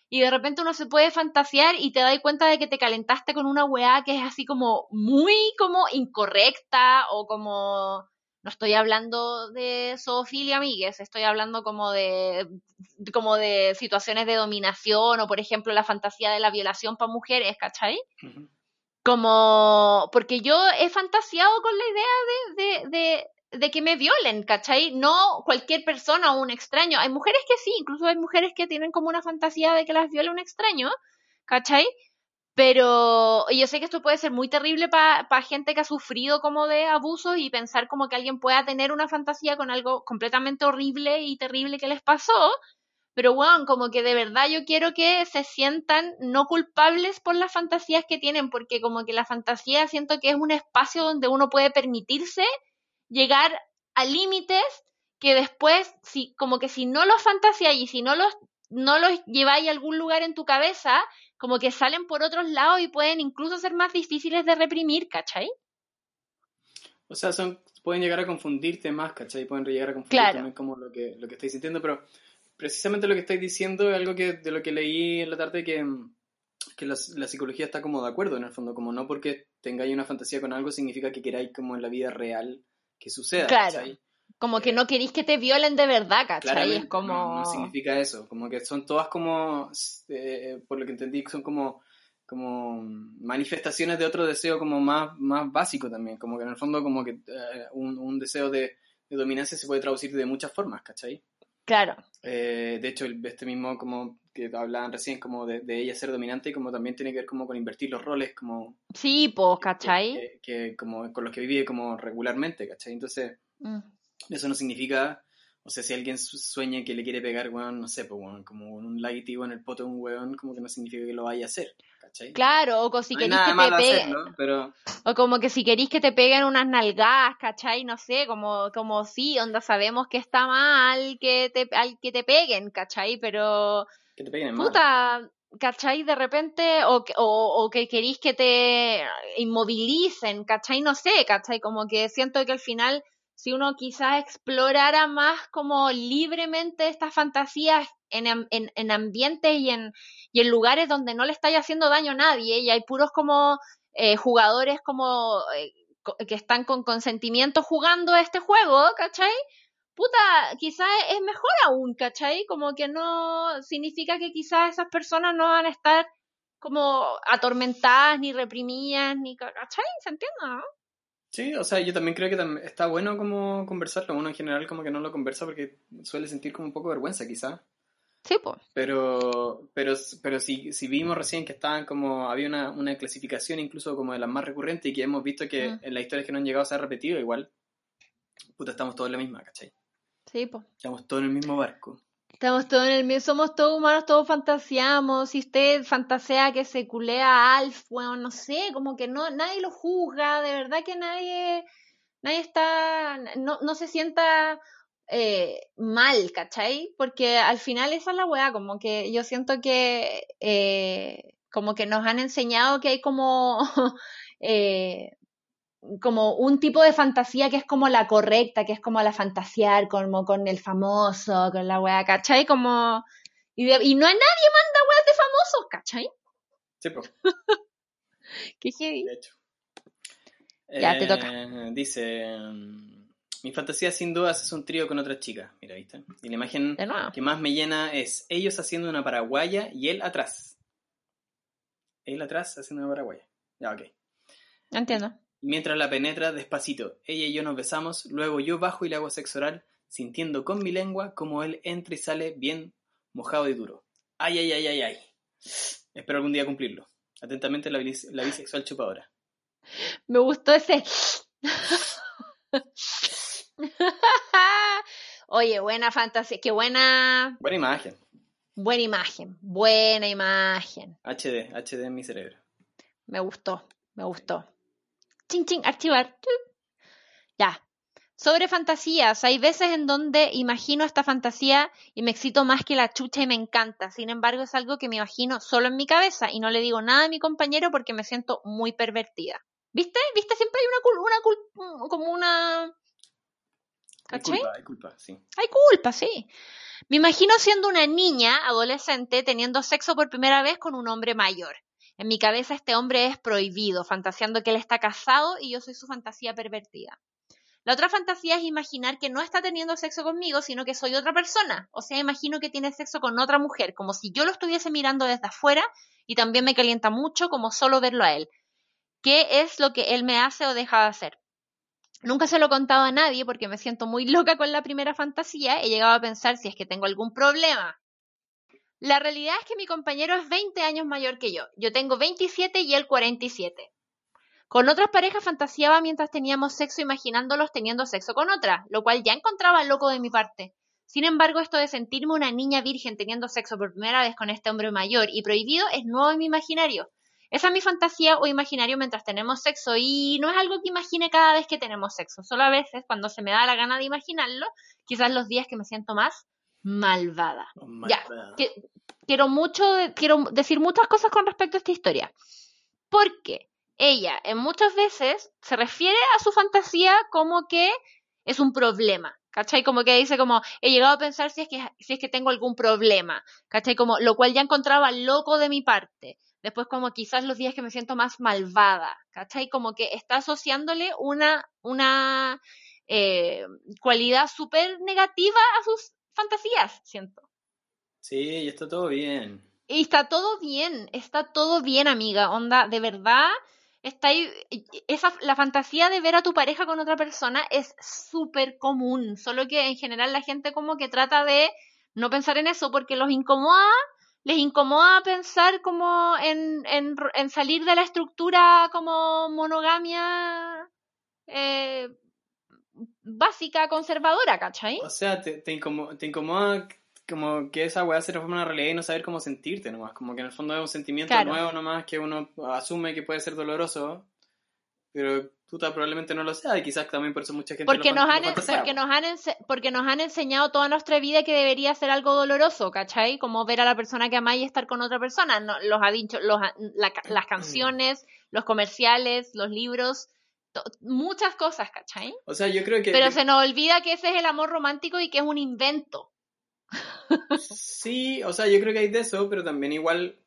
y de repente uno se puede fantasear y te das cuenta de que te calentaste con una weá que es así como muy como incorrecta o como no estoy hablando de zoofilia, amigues, estoy hablando como de como de situaciones de dominación o por ejemplo la fantasía de la violación para mujeres, ¿cachai? Como, porque yo he fantaseado con la idea de, de, de, que me violen, ¿cachai? No cualquier persona o un extraño. Hay mujeres que sí, incluso hay mujeres que tienen como una fantasía de que las viole un extraño, ¿cachai? Pero yo sé que esto puede ser muy terrible para gente que ha sufrido como de abusos y pensar como que alguien pueda tener una fantasía con algo completamente horrible y terrible que les pasó, pero bueno, como que de verdad yo quiero que se sientan no culpables por las fantasías que tienen, porque como que la fantasía siento que es un espacio donde uno puede permitirse llegar a límites que después, si, como que si no los fantasías y si no los no los lleváis a algún lugar en tu cabeza, como que salen por otros lados y pueden incluso ser más difíciles de reprimir, ¿cachai? O sea, son, pueden llegar a confundirte más, ¿cachai? Pueden llegar a confundirte también como lo que, lo que estáis sintiendo, pero precisamente lo que estáis diciendo es algo que de lo que leí en la tarde que, que la, psicología está como de acuerdo en el fondo, como no porque tengáis una fantasía con algo significa que queráis como en la vida real que suceda, claro. Como que eh, no queréis que te violen de verdad, ¿cachai? Es como... No, significa eso, como que son todas como, eh, por lo que entendí, son como, como manifestaciones de otro deseo como más, más básico también, como que en el fondo como que eh, un, un, deseo de, de, dominancia se puede traducir de muchas formas, ¿cachai? Claro. de hecho, este mismo como que hablaban recién como de, de, ella ser dominante como también tiene que ver como con invertir los roles como... Sí, pues, ¿cachai? Que, como con los que vive como regularmente, ¿cachai? Entonces... Mm. Eso no significa, o sea, si alguien sueña que le quiere pegar, weón, no sé, pues, weón, como un laguitivo en el poto de un weón, como que no significa que lo vaya a hacer. ¿Cachai? Claro, o si queréis que te peguen. Pero... O como que si queréis que te peguen unas nalgadas, ¿cachai? No sé, como, como sí, onda sabemos que está mal que te, que te peguen, ¿cachai? Pero. Que te peguen Puta, ¿cachai? De repente, o, o, o, que queréis que te inmovilicen, ¿cachai? No sé, ¿cachai? Como que siento que al final si uno quizás explorara más como libremente estas fantasías en, en, ambientes y en, y en lugares donde no le estáis haciendo daño a nadie y hay puros como eh, jugadores como eh, que están con consentimiento jugando este juego, ¿cachai? Puta, quizás es mejor aún, ¿cachai? Como que no significa que quizás esas personas no van a estar como atormentadas, ni reprimidas, ni, ¿cachai? ¿Se entiende? ¿no? Sí, o sea, yo también creo que está bueno como conversarlo. Uno en general como que no lo conversa porque suele sentir como un poco vergüenza quizá. Sí, pues. Pero, pero, pero si, si vimos recién que estaban como, había una, una clasificación incluso como de las más recurrentes y que hemos visto que mm. en las historias que no han llegado a ser repetido igual, puta, estamos todos en la misma, ¿cachai? Sí, pues. Estamos todos en el mismo barco. Estamos todos en el mismo, somos todos humanos, todos fantaseamos. Si usted fantasea que se culea a Alf, bueno, no sé, como que no, nadie lo juzga, de verdad que nadie, nadie está, no, no se sienta eh, mal, ¿cachai? Porque al final esa es la weá, como que yo siento que, eh, como que nos han enseñado que hay como, eh, como un tipo de fantasía que es como la correcta, que es como la fantasear, como con el famoso, con la wea, ¿cachai? Como... Y, y no hay nadie manda weas de famosos, ¿cachai? Sí, pues. Qué heavy. De hecho. Ya, te toca. Dice... Mi fantasía sin dudas es un trío con otra chica. Mira, ¿viste? Y la imagen que más me llena es ellos haciendo una paraguaya y él atrás. Él atrás haciendo una paraguaya. Ya, ok. Entiendo. Mientras la penetra despacito, ella y yo nos besamos, luego yo bajo y le hago sexo oral, sintiendo con mi lengua como él entra y sale bien mojado y duro. Ay, ay, ay, ay, ay. Espero algún día cumplirlo. Atentamente la, la bisexual chupadora. Me gustó ese. Oye, buena fantasía, qué buena. Buena imagen. Buena imagen, buena imagen. HD, HD en mi cerebro. Me gustó, me gustó ching, ching, archivar. Ya. Sobre fantasías, hay veces en donde imagino esta fantasía y me excito más que la chucha y me encanta. Sin embargo, es algo que me imagino solo en mi cabeza y no le digo nada a mi compañero porque me siento muy pervertida. ¿Viste? ¿Viste? Siempre hay una, una, una como una... Hay culpa, hay culpa, sí. Hay culpa, sí. Me imagino siendo una niña, adolescente, teniendo sexo por primera vez con un hombre mayor. En mi cabeza este hombre es prohibido, fantaseando que él está casado y yo soy su fantasía pervertida. La otra fantasía es imaginar que no está teniendo sexo conmigo, sino que soy otra persona. O sea, imagino que tiene sexo con otra mujer, como si yo lo estuviese mirando desde afuera y también me calienta mucho como solo verlo a él. ¿Qué es lo que él me hace o deja de hacer? Nunca se lo he contado a nadie porque me siento muy loca con la primera fantasía. He llegado a pensar si es que tengo algún problema la realidad es que mi compañero es 20 años mayor que yo. Yo tengo 27 y él 47. Con otras parejas fantaseaba mientras teníamos sexo imaginándolos teniendo sexo con otra, lo cual ya encontraba loco de mi parte. Sin embargo, esto de sentirme una niña virgen teniendo sexo por primera vez con este hombre mayor y prohibido es nuevo en mi imaginario. Esa es mi fantasía o imaginario mientras tenemos sexo y no es algo que imagine cada vez que tenemos sexo, solo a veces cuando se me da la gana de imaginarlo, quizás los días que me siento más malvada. Oh, ya, quiero mucho, quiero decir muchas cosas con respecto a esta historia. Porque ella en muchas veces se refiere a su fantasía como que es un problema. ¿Cachai? Como que dice como, he llegado a pensar si es que, si es que tengo algún problema. ¿Cachai? Como, lo cual ya encontraba loco de mi parte. Después como quizás los días que me siento más malvada. ¿Cachai? Como que está asociándole una, una eh, cualidad súper negativa a sus fantasías, siento. Sí, y está todo bien. Y está todo bien, está todo bien, amiga. Onda, de verdad, está ahí, esa, la fantasía de ver a tu pareja con otra persona es súper común, solo que en general la gente como que trata de no pensar en eso porque los incomoda, les incomoda pensar como en, en, salir de la estructura como monogamia eh, básica, conservadora, ¿cachai? O sea, te, te, incomoda, te incomoda como que esa weá se transforma en una realidad y no saber cómo sentirte nomás. Como que en el fondo es un sentimiento nuevo nomás que uno asume que puede ser doloroso, pero puta probablemente no lo sea y quizás también por eso mucha gente porque nos han porque nos han porque nos han enseñado toda nuestra vida que debería ser algo doloroso ¿cachai? como ver a la persona que amáis y estar con otra persona no, los ha dicho los, las canciones los comerciales los libros muchas cosas ¿cachai? o sea yo creo que pero se nos olvida que ese es el amor romántico y que es un invento Sí, o sea, yo creo que hay de eso, pero también igual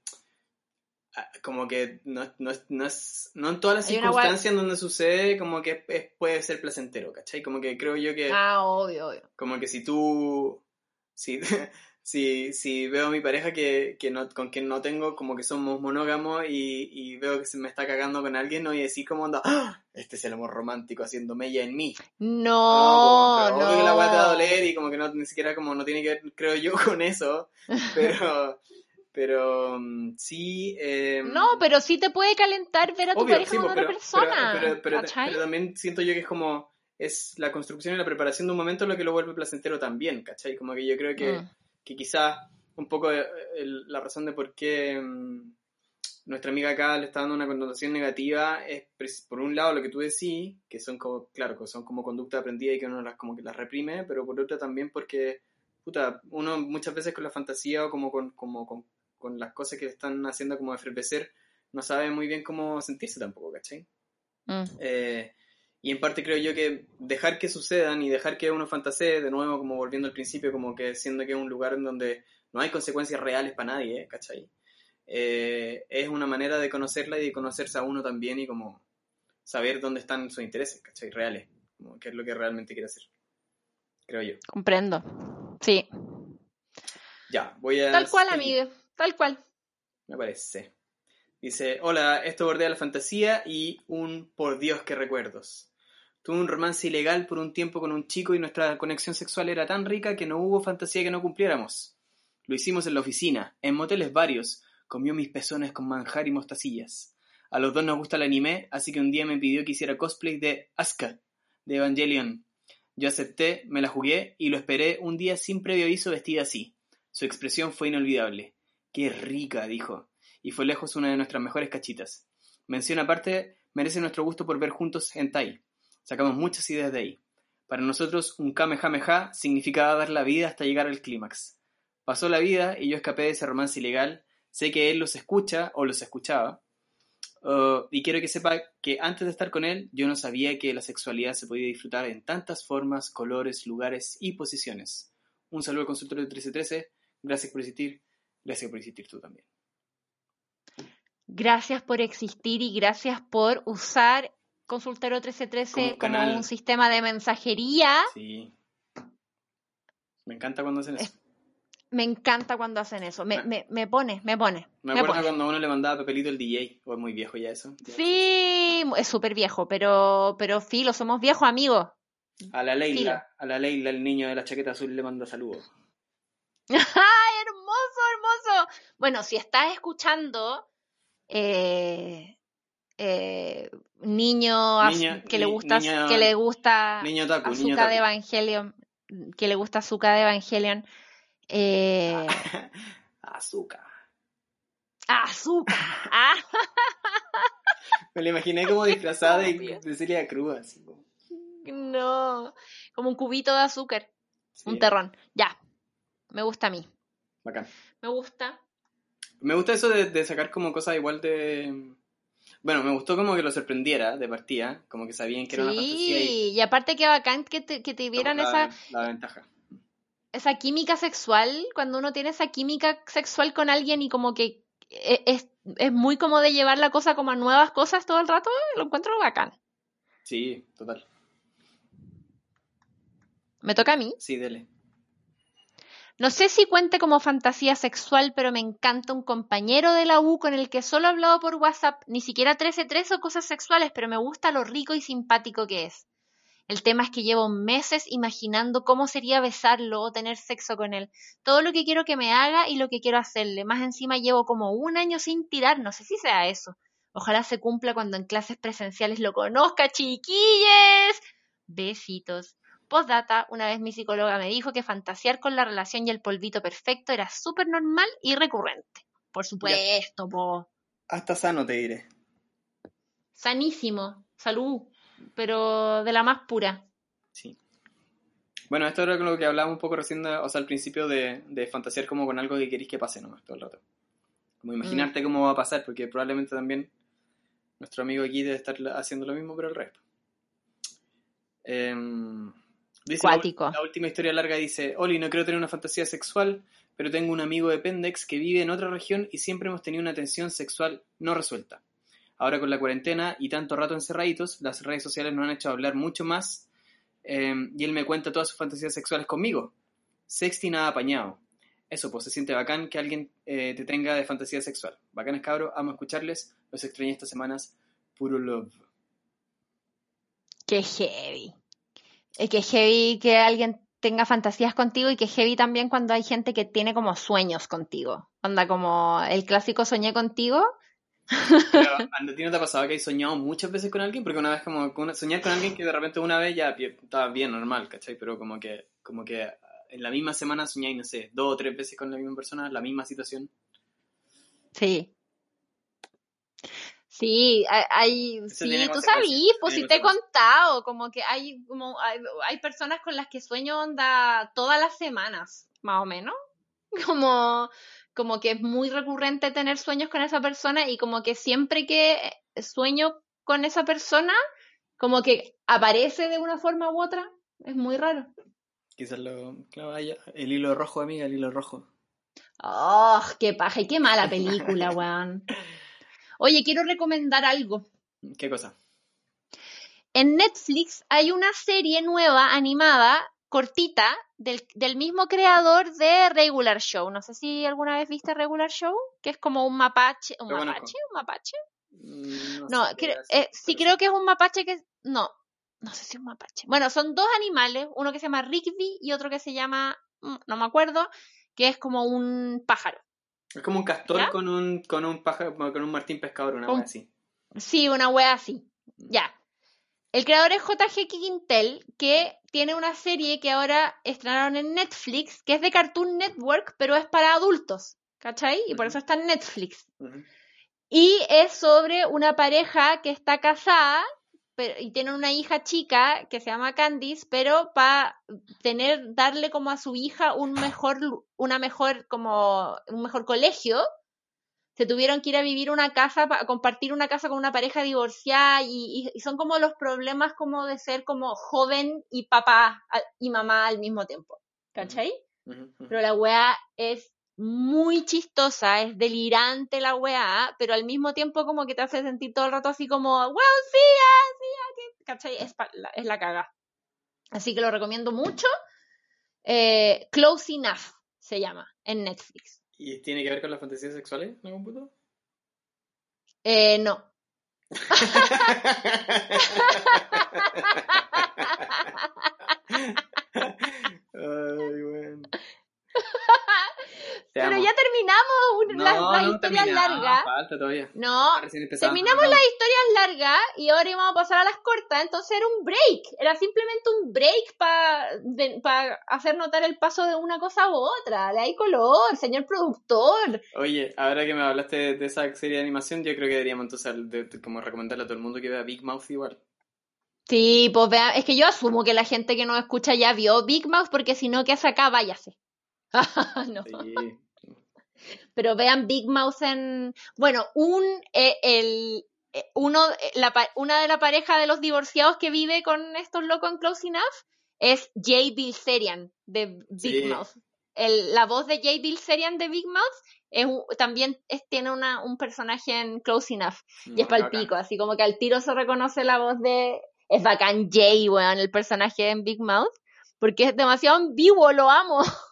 como que no, no, no, es, no en todas las circunstancias donde sucede como que puede ser placentero, ¿cachai? Como que creo yo que... Ah, obvio, obvio. Como que si tú... Si, si, si veo a mi pareja que, que no, con quien no tengo, como que somos monógamos y, y, veo que se me está cagando con alguien, no a decir como anda, ¡Ah! este es el amor romántico haciendo mella en mí. No, no. que la weá te va a doler y como que no, ni siquiera como no tiene que ver, creo yo, con eso, pero... Pero mm, sí. Eh, no, pero sí te puede calentar ver a tu pareja con otra persona. Pero, pero, también siento yo que es como. Es la construcción y la preparación de un momento lo que lo vuelve placentero también, ¿cachai? Como que yo creo que. Mm que quizás un poco eh, la razón de por qué mm, nuestra amiga acá le está dando una connotación negativa es por un lado lo que tú decís, que son como, claro, que son como conducta aprendida y que uno las como que las reprime, pero por otra también porque, puta, uno muchas veces con la fantasía o como con, como con, las cosas que le están haciendo como enfermecer, no sabe muy bien cómo sentirse tampoco, ¿cachai? Mm. Eh, y en parte creo yo que dejar que sucedan y dejar que uno fantasee, de nuevo, como volviendo al principio, como que siendo que es un lugar en donde no hay consecuencias reales para nadie, ¿cachai? Eh, es una manera de conocerla y de conocerse a uno también y como saber dónde están sus intereses, ¿cachai? Reales, como qué es lo que realmente quiere hacer, creo yo. Comprendo, sí. Ya, voy a... Tal cual, amigo, tal cual. Me parece. Dice, hola, esto bordea la fantasía y un por Dios que recuerdos. Tuve un romance ilegal por un tiempo con un chico y nuestra conexión sexual era tan rica que no hubo fantasía que no cumpliéramos. Lo hicimos en la oficina, en moteles varios, comió mis pezones con manjar y mostacillas. A los dos nos gusta el anime, así que un día me pidió que hiciera cosplay de Asuka, de Evangelion. Yo acepté, me la jugué y lo esperé un día sin previo aviso vestida así. Su expresión fue inolvidable. ¡Qué rica! dijo, y fue lejos una de nuestras mejores cachitas. Mención aparte, merece nuestro gusto por ver juntos hentai. Sacamos muchas ideas de ahí. Para nosotros, un Kamehameha significaba dar la vida hasta llegar al clímax. Pasó la vida y yo escapé de ese romance ilegal. Sé que él los escucha o los escuchaba. Uh, y quiero que sepa que antes de estar con él, yo no sabía que la sexualidad se podía disfrutar en tantas formas, colores, lugares y posiciones. Un saludo al consultorio de 1313. Gracias por existir. Gracias por existir tú también. Gracias por existir y gracias por usar Consultorio 1313 como, un sistema de mensajería. Sí. Me encanta cuando hacen eso. me encanta cuando hacen eso. Me, me, me pone, me pone. Me, acuerdo cuando uno le mandaba papelito el DJ. O es muy viejo ya eso. Sí, es súper viejo, pero, pero filo, somos viejos amigos. A la Leila, a la Leila, el niño de la chaqueta azul, le manda saludos. ¡Ay, hermoso, hermoso! Bueno, si estás escuchando, eh, eh, niño, que le gusta que le gusta azúcar de Evangelion que le gusta azúcar de Evangelion eh, azúcar. Azúcar ah. me lo imaginé como disfrazada de, de Celia Cruz así no como un cubito de azúcar un terrón. Ya Me gusta a mí. Bacán. Me gusta. Me gusta eso de, sacar como cosas igual de... Bueno, me gustó como que lo sorprendiera de partida, como que sabían que era una fantasía. Y... y aparte que bacán que te, que te vieran esa... La ventaja. Esa química sexual, cuando uno tiene esa química sexual con alguien y como que e, es, es muy como de llevar la cosa como a nuevas cosas todo el rato, lo encuentro bacán. Sí, total. ¿Me toca a mí? Sí, dele. No sé si cuente como fantasía sexual, pero me encanta un compañero de la U con el que solo he hablado por WhatsApp, ni siquiera 13-13 o cosas sexuales, pero me gusta lo rico y simpático que es. El tema es que llevo meses imaginando cómo sería besarlo o tener sexo con él. Todo lo que quiero que me haga y lo que quiero hacerle. Más encima llevo como un año sin tirar, no sé si sea eso. Ojalá se cumpla cuando en clases presenciales lo conozca, chiquilles. Besitos. Postdata, una vez mi psicóloga me dijo que fantasear con la relación y el polvito perfecto era súper normal y recurrente. Por supuesto, po. Hasta sano te diré. Sanísimo, salud, pero de la más pura. Sí. Bueno, esto era lo que hablábamos un poco recién, o sea, al principio de, de fantasear como con algo que queréis que pase nomás todo el rato. Como imaginarte mm. cómo va a pasar, porque probablemente también nuestro amigo aquí debe estar haciendo lo mismo, pero el resto. Eh, la, última historia larga dice, Oli, no quiero tener una fantasía sexual, pero tengo un amigo de Pendex que vive en otra región y siempre hemos tenido una tensión sexual no resuelta. Ahora con la cuarentena y tanto rato encerraditos, las redes sociales nos han hecho hablar mucho más eh, y él me cuenta todas sus fantasías sexuales conmigo. Sexty nada apañado. Eso, pues se siente bacán que alguien eh, te tenga de fantasía sexual. Bacanes cabros, amo escucharles, los extrañé estas semanas. Puro love. Qué heavy. Es que heavy que alguien tenga fantasías contigo y que heavy también cuando hay gente que tiene como sueños contigo. Onda como el clásico soñé contigo. Pero, ¿a ti no te ha pasado que hay soñado muchas veces con alguien? Porque una vez como soñar con alguien que de repente una vez ya estaba bien normal, ¿cachai? Pero como que, como que en la misma semana soñáis, no sé, dos o tres veces con la misma persona, la misma situación. Sí. Sí, hay, sí, tú sabías, pues si te he contado, como que hay, como, hay, personas con las que sueño onda todas las semanas, más o menos, como, como que es muy recurrente tener sueños con esa persona y como que siempre que sueño con esa persona, como que aparece de una forma u otra, es muy raro. Quizás lo, claro, el hilo rojo, amiga, el hilo rojo. Oh, qué paja y qué mala película, weón. Oye, quiero recomendar algo. ¿Qué cosa? En Netflix hay una serie nueva animada, cortita, del, mismo creador de Regular Show. No sé si alguna vez viste Regular Show, que es como un mapache. ¿Un mapache? ¿Un mapache? Mm, no, eh, sí creo que es un mapache que... No, no sé si es un mapache. Bueno, son dos animales, uno que se llama Rigby y otro que se llama, mm, no me acuerdo, que es como un pájaro. Es como un castor con un, con un pájaro, con un martín pescador, una wea así. Sí, una wea así. Ya. El creador es JG Quintel, que tiene una serie que ahora estrenaron en Netflix, que es de Cartoon Network, pero es para adultos. ¿Cachai? Y por eso está en Netflix. Y es sobre una pareja que está casada y tienen una hija chica que se llama Candice, pero para tener, darle como a su hija un mejor, una mejor, como un mejor colegio, se tuvieron que ir a vivir una casa, a compartir una casa con una pareja divorciada y, son como los problemas como de ser como joven y papá y mamá al mismo tiempo. ¿Cachai? Pero la weá es muy chistosa, es delirante la weá, pero al mismo tiempo como que te hace sentir todo el rato así como, well, sí, sí, ¿cachai? Es, es la caga. Así que lo recomiendo mucho. Eh, Close Enough se llama en Netflix. ¿Y tiene que ver con las fantasías sexuales en algún punto? Eh, no. Pero ya terminamos las, historias largas. Falta todavía. No, terminamos las historias largas y ahora íbamos a pasar a las cortas. Entonces era un break. Era simplemente un break para hacer notar el paso de una cosa a otra. Le hay color, señor productor. Oye, ahora que me hablaste de, esa serie de animación, yo creo que deberíamos entonces como recomendarle a todo el mundo que vea Big Mouth igual. Sí, pues vea, es que yo asumo que la gente que nos escucha ya vio Big Mouth porque si no, que hace acá? Váyase. no. Pero vean Big Mouth en. Bueno, un. Eh, el, eh, uno, eh, la, una de la pareja de los divorciados que vive con estos locos en Close Enough es Jay Bilzerian de Big Mouth. El, la voz de Jay Bilzerian de Big Mouth es, también tiene una, un personaje en Close Enough. y es palpico, así como que al tiro se reconoce la voz de. Es bacán Jay, weón, el personaje en Big Mouth. Porque es demasiado vivo, lo amo.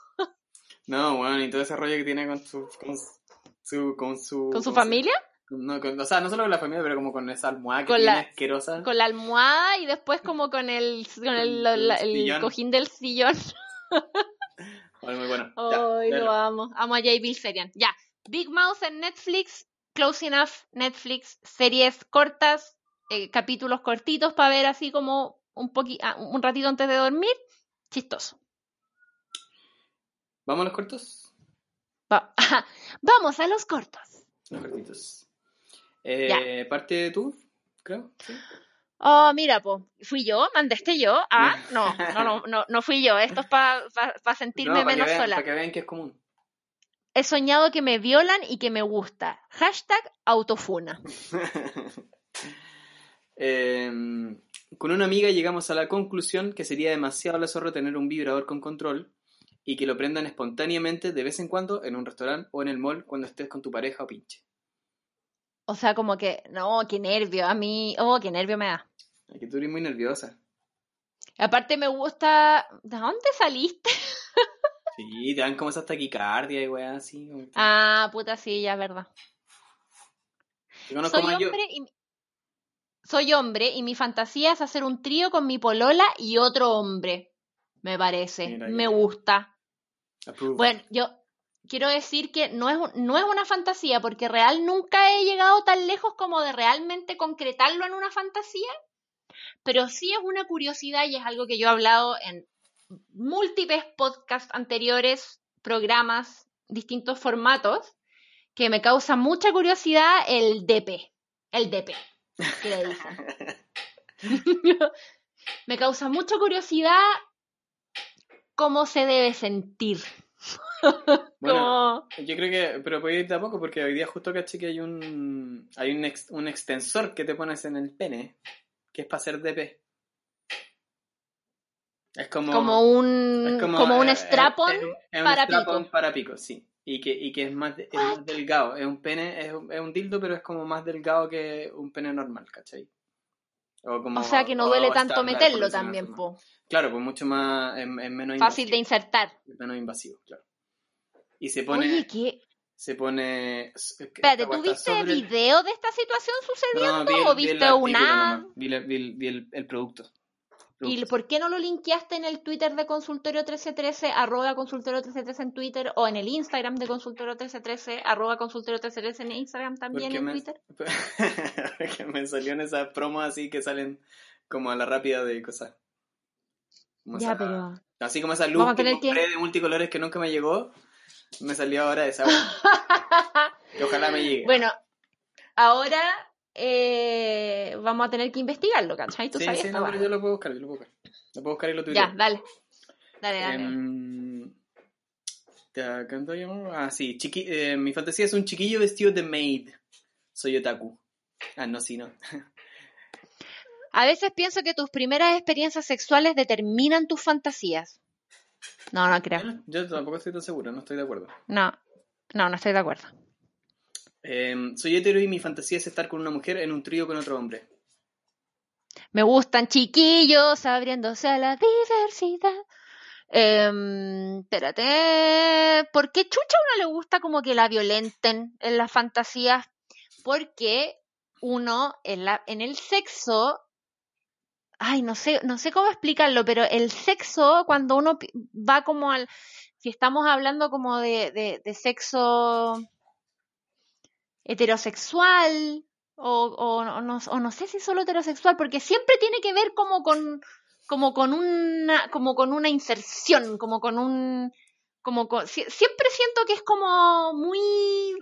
No, bueno, y todo ese rollo que tiene con su. con su. con su, ¿Con su familia? No, o sea, no solo con la familia, pero como con esa almohada que tiene asquerosa. Con la almohada y después como con el, con el, el, cojín del sillón. muy bueno. Ay, lo amo. Amo a Jay Serian. Ya. Big Mouth en Netflix. Close Enough Netflix. Series cortas. Eh, capítulos cortitos para ver así como un, ah, un ratito antes de dormir. Chistoso. ¿Vamos a los cortos? Vamos a los cortos. Los cortitos. Eh, ¿Parte tú, creo? Oh, mira, pues, ¿fui yo? ¿Mandaste yo? Ah, no, no, no, no, fui yo. Esto es para sentirme menos sola. Para que vean que es común. He soñado que me violan y que me gusta. Hashtag autofuna. Em, con una amiga llegamos a la conclusión que sería demasiado la tener un vibrador con control y que lo prendan espontáneamente de vez en cuando en un restaurante o en el mall cuando estés con tu pareja o pinche. O sea, como que, no, qué nervio, a mí, oh, qué nervio me da. Es que tú eres muy nerviosa. Aparte me gusta, ¿de dónde saliste? sí, te dan como esa taquicardia y weá así. Ah, puta, sí, ya es verdad. Soy hombre, y, soy hombre y mi fantasía es hacer un trío con mi polola y otro hombre. Me parece, me gusta. Bueno, yo quiero decir que no es, no es una fantasía, porque real nunca he llegado tan lejos como de realmente concretarlo en una fantasía, pero sí es una curiosidad y es algo que yo he hablado en múltiples podcasts anteriores, programas, distintos formatos, que me causa mucha curiosidad el DP, el DP, que le dicen. me causa mucha curiosidad cómo se debe sentir. bueno, yo creo que, pero puede ir tampoco porque hoy día justo caché que hay un hay un, un extensor que te pones en el pene, que es para hacer DP. Es como, como un como, un strapon para pico. para pico, sí. Y que, y que es, más, delgado. Es un pene, es un, es un dildo, pero es como más delgado que un pene normal, ¿cachai? O, sea que no duele tanto meterlo también, po. Claro, pues mucho más, es, menos Fácil de insertar. menos invasivo, claro. Y se pone... Oye, ¿qué? Se pone... Espérate, ¿tú viste video de esta situación sucediendo o viste una...? Vi, el, producto. ¿Y por qué no lo linkeaste en el Twitter de Consultorio 1313, arroba Consultorio 1313 en Twitter, o en el Instagram de Consultorio 1313, arroba Consultorio 1313 en Instagram también en Twitter? Porque me salió en esas promos así que salen como a la rápida de cosas. ya, pero... Así como esa luz que compré de multicolores que nunca me llegó, me salió ahora esa. que ojalá me llegue. Bueno, ahora eh, vamos a tener que investigarlo, ¿cachai? ¿Tú sí, sabías sí, no, pero yo lo puedo buscar, yo lo puedo buscar. Lo puedo buscar y lo tuyo. Ya, dale. Dale, dale. Um, ¿Te canto yo? Ah, sí. Chiqui eh, mi fantasía es un chiquillo vestido de maid. Soy otaku. Ah, no, sí, no. A veces pienso que tus primeras experiencias sexuales determinan tus fantasías. No, no creo. Yo, yo tampoco estoy tan seguro, no estoy de acuerdo. No, no, no estoy de acuerdo. Em, soy hetero y mi fantasía es estar con una mujer en un trío con otro hombre. Me gustan chiquillos abriéndose a la diversidad. Eh, espérate, ¿por qué chucha a uno le gusta como que la violenten en las fantasías? Porque uno en, la, en el sexo, ay, no sé, no sé cómo explicarlo, pero el sexo, cuando uno va como al, si estamos hablando como de, de sexo heterosexual o, o, no, o, no, sé si solo heterosexual, porque siempre tiene que ver como con, como con una, como con una inserción, como con un, como siempre siento que es como muy,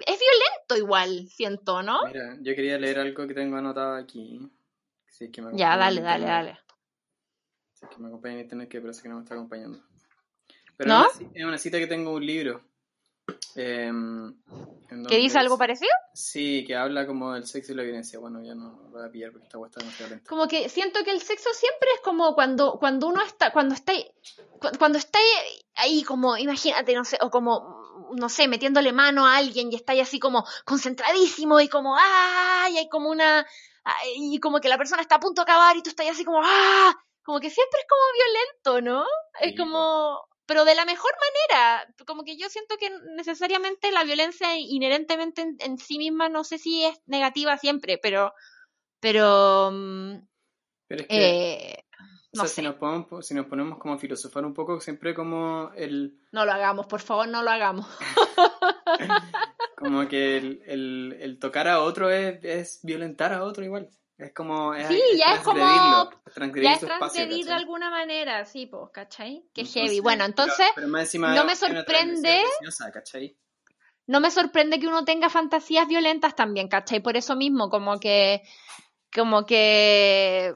es violento igual, siento, ¿no? Mira, yo quería leer algo que tengo anotado aquí. ya, dale, dale, dale. Si es que me acompaña en internet, que parece que no me está acompañando. Pero ¿No? Es una cita que tengo un libro. Eh, ¿Que dice algo parecido? Sí, que habla como del sexo y la violencia. Bueno, ya no lo voy a pillar porque esta está demasiado lenta. Como que siento que el sexo siempre es como cuando, cuando uno está, cuando está, cuando está ahí como, imagínate, no sé, o como, no sé, metiéndole mano a alguien y está ahí así como concentradísimo y como, ¡ay! hay como una, y como que la persona está a punto de acabar y tú estás ahí así como, ¡ah! Como que siempre es como violento, ¿no? Es como, pero de la mejor manera. Como que yo siento que necesariamente la violencia inherentemente en, sí misma no sé si es negativa siempre, pero. Pero. Mm, pero es que, eh, no sé. Si nos, ponemos, si nos ponemos como a filosofar un poco, siempre como el. No lo hagamos, por favor, no lo hagamos. como que el, el, el tocar a otro es, es violentar a otro igual. Es como. sí, ya es como. ya es transgredir de alguna manera, sí, pues, ¿cachai? Que heavy. Bueno, entonces. no me sorprende. No me sorprende que uno tenga fantasías violentas también, ¿cachai? Por eso mismo, como que. Como que.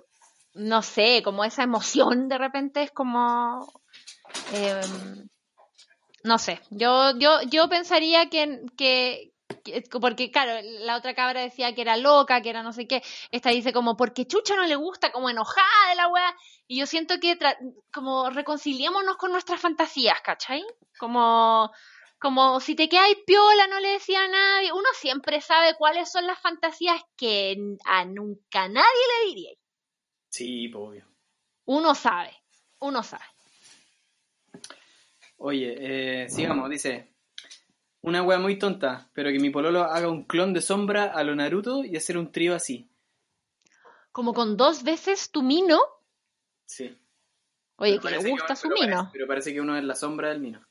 No sé, como esa emoción de repente es como. Em, no sé, yo, yo, yo pensaría que, que, porque claro, la otra cabra decía que era loca, que era no sé qué, esta dice como porque Chucha no le gusta, como enojada de la weá, y yo siento que como reconciliémonos con nuestras fantasías, ¿cachai? Como, como si te quedas piola, no le decía a nadie, uno siempre sabe cuáles son las fantasías que a nunca nadie le diría. Sí, obvio. Uno sabe, uno sabe. Oye, eh, sigamos, dice, una wea muy tonta, pero que mi pololo haga un clon de sombra a lo Naruto y hacer un trío así. Como con dos veces tu Mino. Sí. Oye, que le gusta su Mino. pero parece que uno es la sombra del Mino.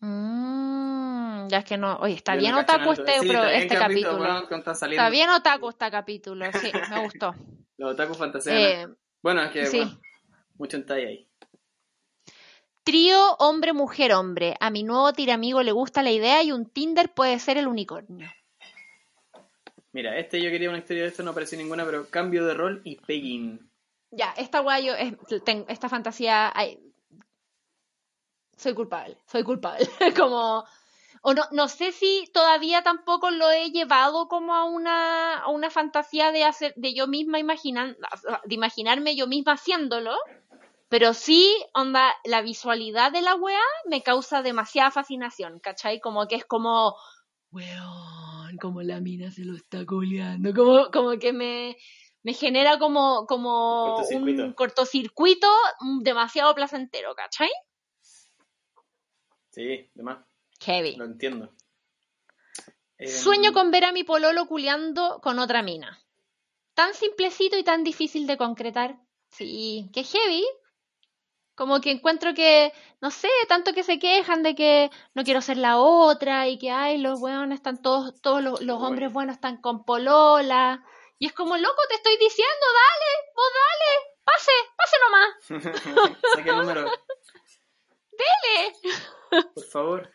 Mmm, ya es que no. Oye, está bien otaku este, este capítulo. está, bien otaku este capítulo, sí, me gustó. Los otaku fantasías. Eh, bueno, es que sí. bueno, mucho en ahí. Trío hombre-mujer-hombre. A mi nuevo tiramigo le gusta la idea y un Tinder puede ser el unicornio. Mira, este yo quería una historia de esto, no apareció ninguna, pero cambio de rol y pegging. Ya, esta guayo, esta fantasía, soy culpable, soy culpable. como, o no, no sé si todavía tampoco lo he llevado como a una, a una fantasía de hacer, de yo misma imaginar, de imaginarme yo misma haciéndolo, pero sí, onda, la visualidad de la wea me causa demasiada fascinación, ¿cachai? Como que es como, weón, como la mina se lo está coleando, como, como que me, me genera como, como un cortocircuito demasiado placentero, ¿cachai? Sí, demás. Heavy. Lo entiendo. Sueño em, con ver a mi pololo culeando con otra mina. Tan simplecito y tan difícil de concretar. Sí, que heavy, como que encuentro que, no sé, tanto que se quejan de que no quiero ser la otra y que, ay, los buenos están todos, todos los, hombres buenos están con polola. Y es como, loco, te estoy diciendo, dale, vos dale, pase, pase nomás. Saque el número. Dele. Por favor.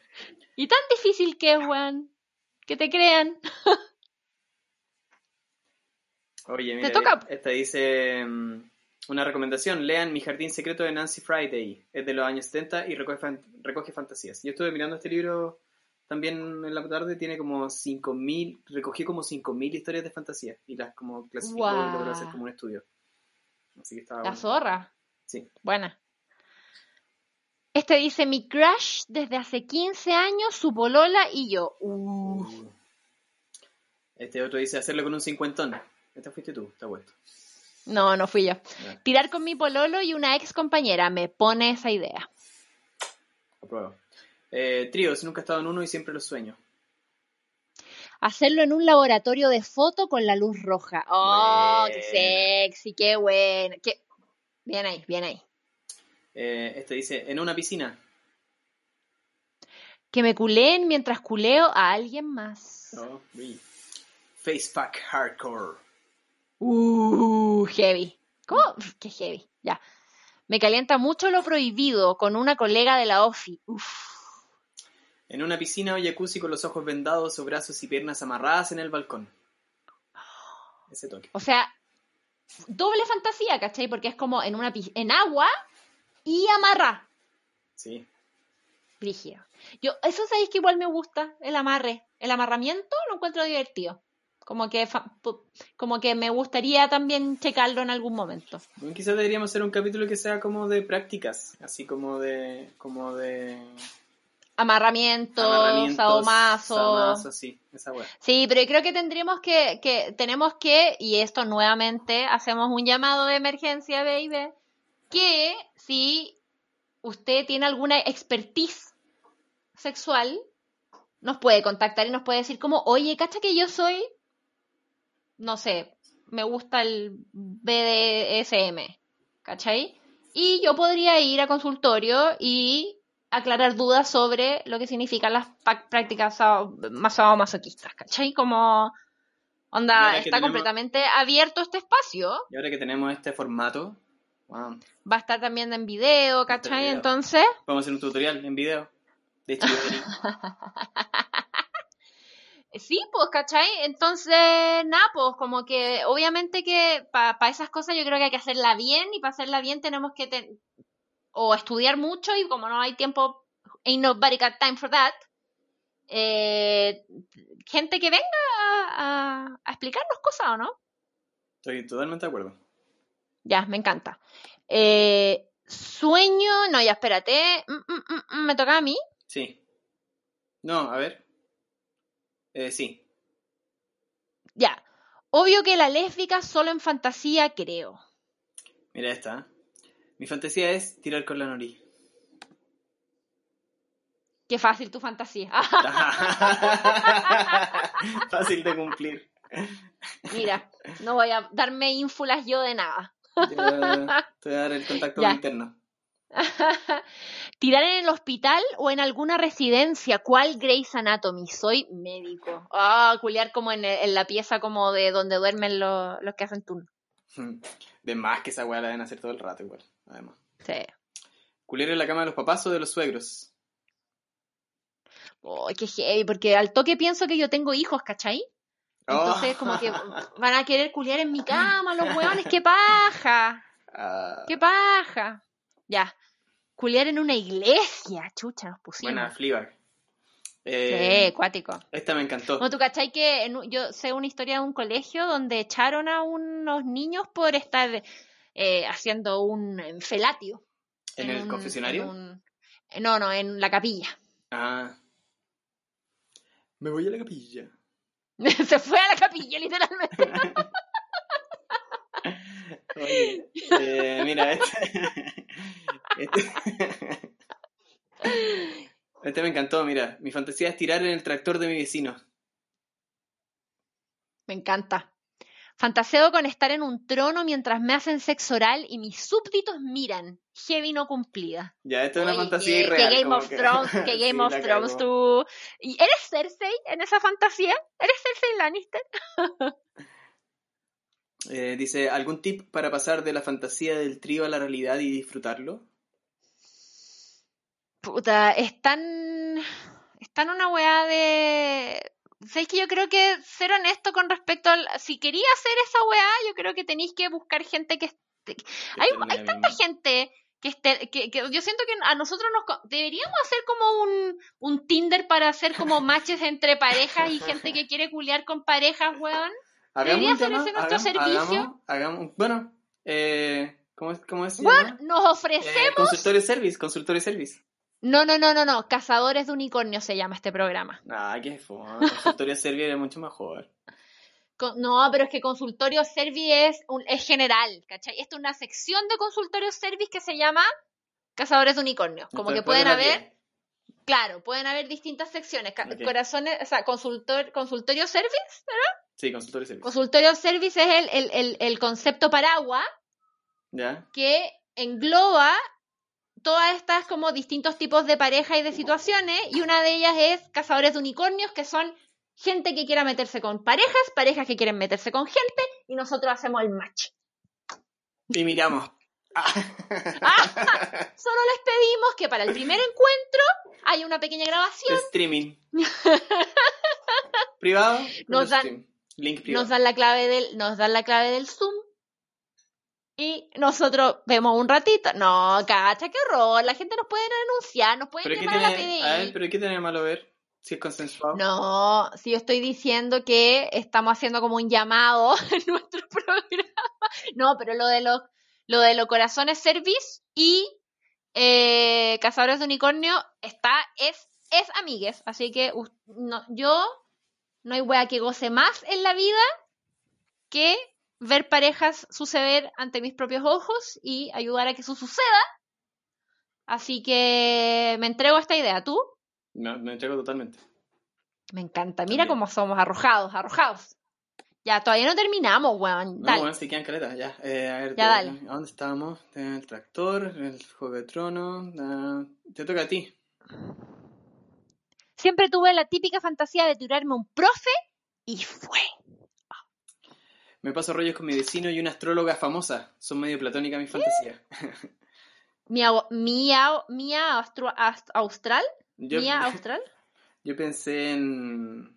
Y tan difícil que es, weón. Que te crean. Oye, mira, ¿Te toca? esta dice... Mm, una recomendación, lean Mi Jardín Secreto de Nancy Friday, es de los años 70 y recoge, fantasías. Yo estuve mirando este libro también en la tarde, tiene como 5.000, recogí como 5.000 historias de fantasía y las como clasificó y logró hacer como un estudio. Así que estaba La zorra. Sí. Buena. Este dice, mi crush desde hace 15 años, su polola y yo. Uh. Este otro dice, hacerlo con un cincuentón. Este fuiste tú, está vuelto. No, no fui yo. Tirar con mi pololo y una ex compañera. Me pone esa idea. Apruebo. Eh, tríos, nunca he estado en uno y siempre lo sueño. Hacerlo en un laboratorio de foto con la luz roja. ¡Oh, qué sexy! ¡Qué bueno! Qué... Bien ahí, bien ahí. Eh, este dice, en una piscina. Que me culeen mientras culeo a alguien más. Oh, Facepack hardcore. Uh, heavy. ¿Cómo? Qué heavy. Ya. Me calienta mucho lo prohibido con una colega de la OFI. Uf. En una piscina o jacuzzi con los ojos vendados o brazos y piernas amarradas en el balcón. Ese toque. O sea, doble fantasía, ¿cachai? Porque es como en una en agua y amarra. Sí. Brígido. Yo, eso sabéis que igual me gusta, el amarre. El amarramiento lo encuentro divertido. Como que, como que me gustaría también checarlo en algún momento. quizás deberíamos hacer un capítulo que sea como de prácticas, así como de, como de amarramiento, sadomaso. sí, esa Sí, pero creo que tendríamos que, que, tenemos que, y esto nuevamente hacemos un llamado de emergencia, baby, que si usted tiene alguna expertise sexual, nos puede contactar y nos puede decir como, oye, cacha que yo soy no sé, me gusta el BDSM, ¿cachai? Y yo podría ir a consultorio y aclarar dudas sobre lo que significan las prácticas más masoquistas, ¿cachai? Como, onda, está completamente abierto este espacio. Y ahora que tenemos este formato, va a estar también en video, ¿cachai? Entonces... Vamos a hacer un tutorial en video. De hecho, Sí, pues, ¿cachai? Entonces, nada, pues, como que obviamente que para esas cosas yo creo que hay que hacerla bien y para hacerla bien tenemos que o estudiar mucho y como no hay tiempo, ain't nobody got time for that, eh, gente que venga a, explicarnos cosas, ¿o no? Estoy totalmente de acuerdo. Ya, me encanta. Eh, sueño, no, ya espérate, mm, mm, mm, me toca a mí. Sí. No, a ver. Eh, sí. Ya. Obvio que la lésbica solo en fantasía creo. Mira esta. Mi fantasía es tirar con la nori. Qué fácil tu fantasía. fácil de cumplir. Mira, no voy a darme ínfulas yo de nada. te voy a dar el contacto interno. Tirar en el hospital o en alguna residencia. ¿Cuál Grey's Anatomy? Soy médico. Ah, culiar como en, la pieza como de donde duermen los, que hacen turno. De más que esa weá la deben hacer todo el rato igual, además. Sí. ¿Culiar en la cama de los papás o de los suegros? Oh, qué heavy, porque al toque pienso que yo tengo hijos, ¿cachai? Entonces, como que van a querer culiar en mi cama los hueones, qué paja. Ah. Qué paja. Ya. Culiar en una iglesia, chucha, nos pusimos. Buena, Fleabag. Eh, sí, cuático. Esta me encantó. No, tú cachai que yo sé una historia de un colegio donde echaron a unos niños por estar eh, haciendo un felatio. ¿En, el confesionario? no, no, en la capilla. Ah. Me voy a la capilla. Se fue a la capilla, literalmente. Oye, eh, mira, este... Este... este... me encantó, mira. Mi fantasía es tirar en el tractor de mi vecino. Me encanta. Fantaseo con estar en un trono mientras me hacen sexo oral y mis súbditos miran. Heavy no cumplida. Ya, esto es una fantasía irreal. Que Game of Thrones, que Game of Thrones tú... ¿Y eres Cersei en esa fantasía? ¿Eres Cersei Lannister? Eh, dice, ¿algún tip para pasar de la fantasía del trío a la realidad y disfrutarlo? Puta, están. Están una weá de. ¿Sabéis que yo creo que ser honesto con respecto al. Si quería hacer esa weá, yo creo que tenéis que buscar gente que. Hay, hay tanta gente que, esté, que, yo siento que a nosotros nos deberíamos hacer como un, un Tinder para hacer como matches entre parejas y gente que quiere culiar con parejas, weón. Debería ser ese nuestro servicio. Hagamos, bueno, eh, ¿cómo, cómo es? Bueno, nos ofrecemos. Eh, consultorio service, consultorio service. No, no, no, no, no. Cazadores de unicornio se llama este programa. Ah, qué fue. Consultorio Servi es mucho mejor. no, pero es que Consultorio Servi es, un, es general, ¿cachai? Esto es una sección de Consultorio Service que se llama Cazadores de Unicornio. Como que pueden haber, claro, pueden haber distintas secciones. Corazones, o sea, consultor, Consultorio Service, ¿verdad? Sí, Consultorio Service. Consultorio Service es el, el, el, el concepto paraguas ¿Ya? que engloba todas estas como distintos tipos de pareja y de situaciones y una de ellas es cazadores de unicornios que son gente que quiera meterse con parejas, parejas que quieren meterse con gente y nosotros hacemos el match. Y miramos. Ah, solo les pedimos que para el primer encuentro haya una pequeña grabación. Streaming. privado. Nos dan, Link privado. Nos dan la clave del, nos dan la clave del Zoom y nosotros vemos un ratito. No, cacha, qué horror. La gente nos puede denunciar, nos puede llamar a la PDI. A ver, pero ¿qué tiene malo ver? Si es consensuado. No, si yo estoy diciendo que estamos haciendo como un llamado en nuestro programa. No, pero lo de los, lo de los corazones service y eh, cazadores de unicornio está, es, es amigues. Así que no, yo no hay wea que goce más en la vida que ver parejas suceder ante mis propios ojos y ayudar a que eso suceda. Así que me entrego a esta idea. ¿Tú? Me, me entrego totalmente. Me encanta. Mira cómo somos arrojados, arrojados. Ya, todavía no terminamos, weón. No, bueno, sí quedan caletas, ya. Eh, a ver, ya, dale. ¿a dónde estábamos? El tractor, el juego de trono. Te toca a ti. Siempre tuve la típica fantasía de tirarme un profe y fue. Me paso rollos con mi vecino y una astróloga famosa. Son medio platónicas mis fantasías. ¿Mía, mía, mía austral? ¿Mía austral? Yo pensé en.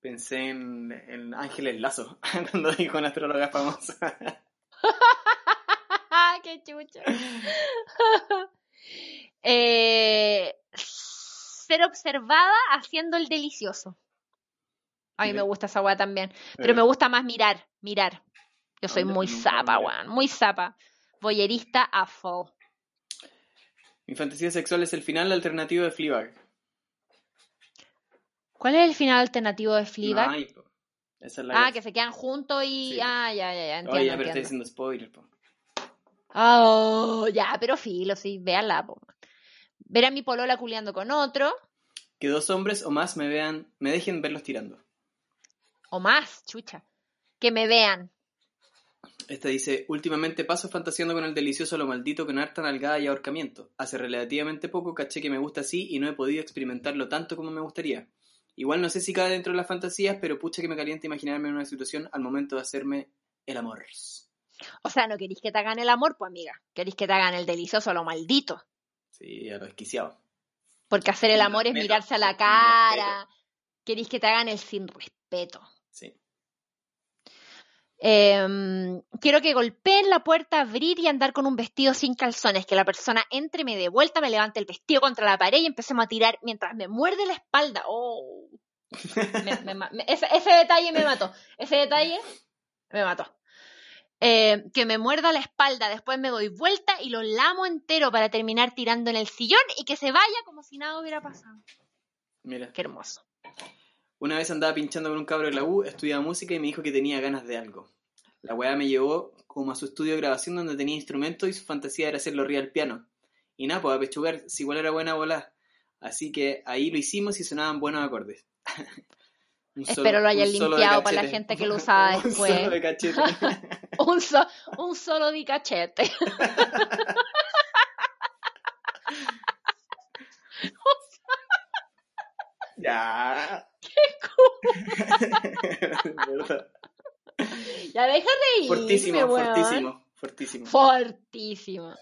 Pensé en, en Ángeles Lazo, cuando dijo una astróloga famosa. ¡Qué chucho! eh, ser observada haciendo el delicioso. A mí me gusta esa weá también. Pero me gusta más mirar, mirar. Yo soy muy zapa, weón. Muy zapa. Boyerista a full. Mi fantasía sexual es el final alternativo de Fleabag. ¿Cuál es el final alternativo de Fleabag? ah, que se quedan juntos y... Ah, ya, ya, ya. Entiendo, Oye, pero estoy haciendo spoiler, po. Oh, ya, pero filo, sí, véanla, po. Ver a mi polola culeando con otro. Que dos hombres o más me vean, me dejen verlos tirando o más, chucha, que me vean. Esta dice, últimamente paso fantaseando con el delicioso lo maldito con harta nalgada y ahorcamiento. Hace relativamente poco caché que me gusta así y no he podido experimentarlo tanto como me gustaría. Igual no sé si cae dentro de las fantasías, pero pucha que me calienta imaginarme en una situación al momento de hacerme el amor. O sea, no queréis que te hagan el amor, pues amiga. Queréis que te hagan el delicioso, lo maldito. Sí, a lo desquiciado. Porque hacer el amor es mirarse a la cara. Queréis que te hagan el sin respeto. Sí. Em, quiero que golpeen la puerta, abrir y andar con un vestido sin calzones, que la persona entre, me dé vuelta, me levante el vestido contra la pared y empecemos a tirar mientras me muerde la espalda. Oh. ese, detalle me mató. Ese detalle me mató. Em, que me muerda la espalda, después me doy vuelta y lo lamo entero para terminar tirando en el sillón y que se vaya como si nada hubiera pasado. Mira. Qué hermoso. Una vez andaba pinchando con un cabro de la U, estudiaba música y me dijo que tenía ganas de algo. La weá me llevó como a su estudio de grabación donde tenía instrumentos y su fantasía era hacerlo real piano. Y nada, pues a pechugar, si igual era buena bola. Así que ahí lo hicimos y sonaban buenos acordes. Espero lo hayan limpiado para la gente que lo usaba después. un solo de cachete. un, un solo de cachete. ya. ya deja de ir. Fortísimo, fortísimo, fortísimo. Fortísimo.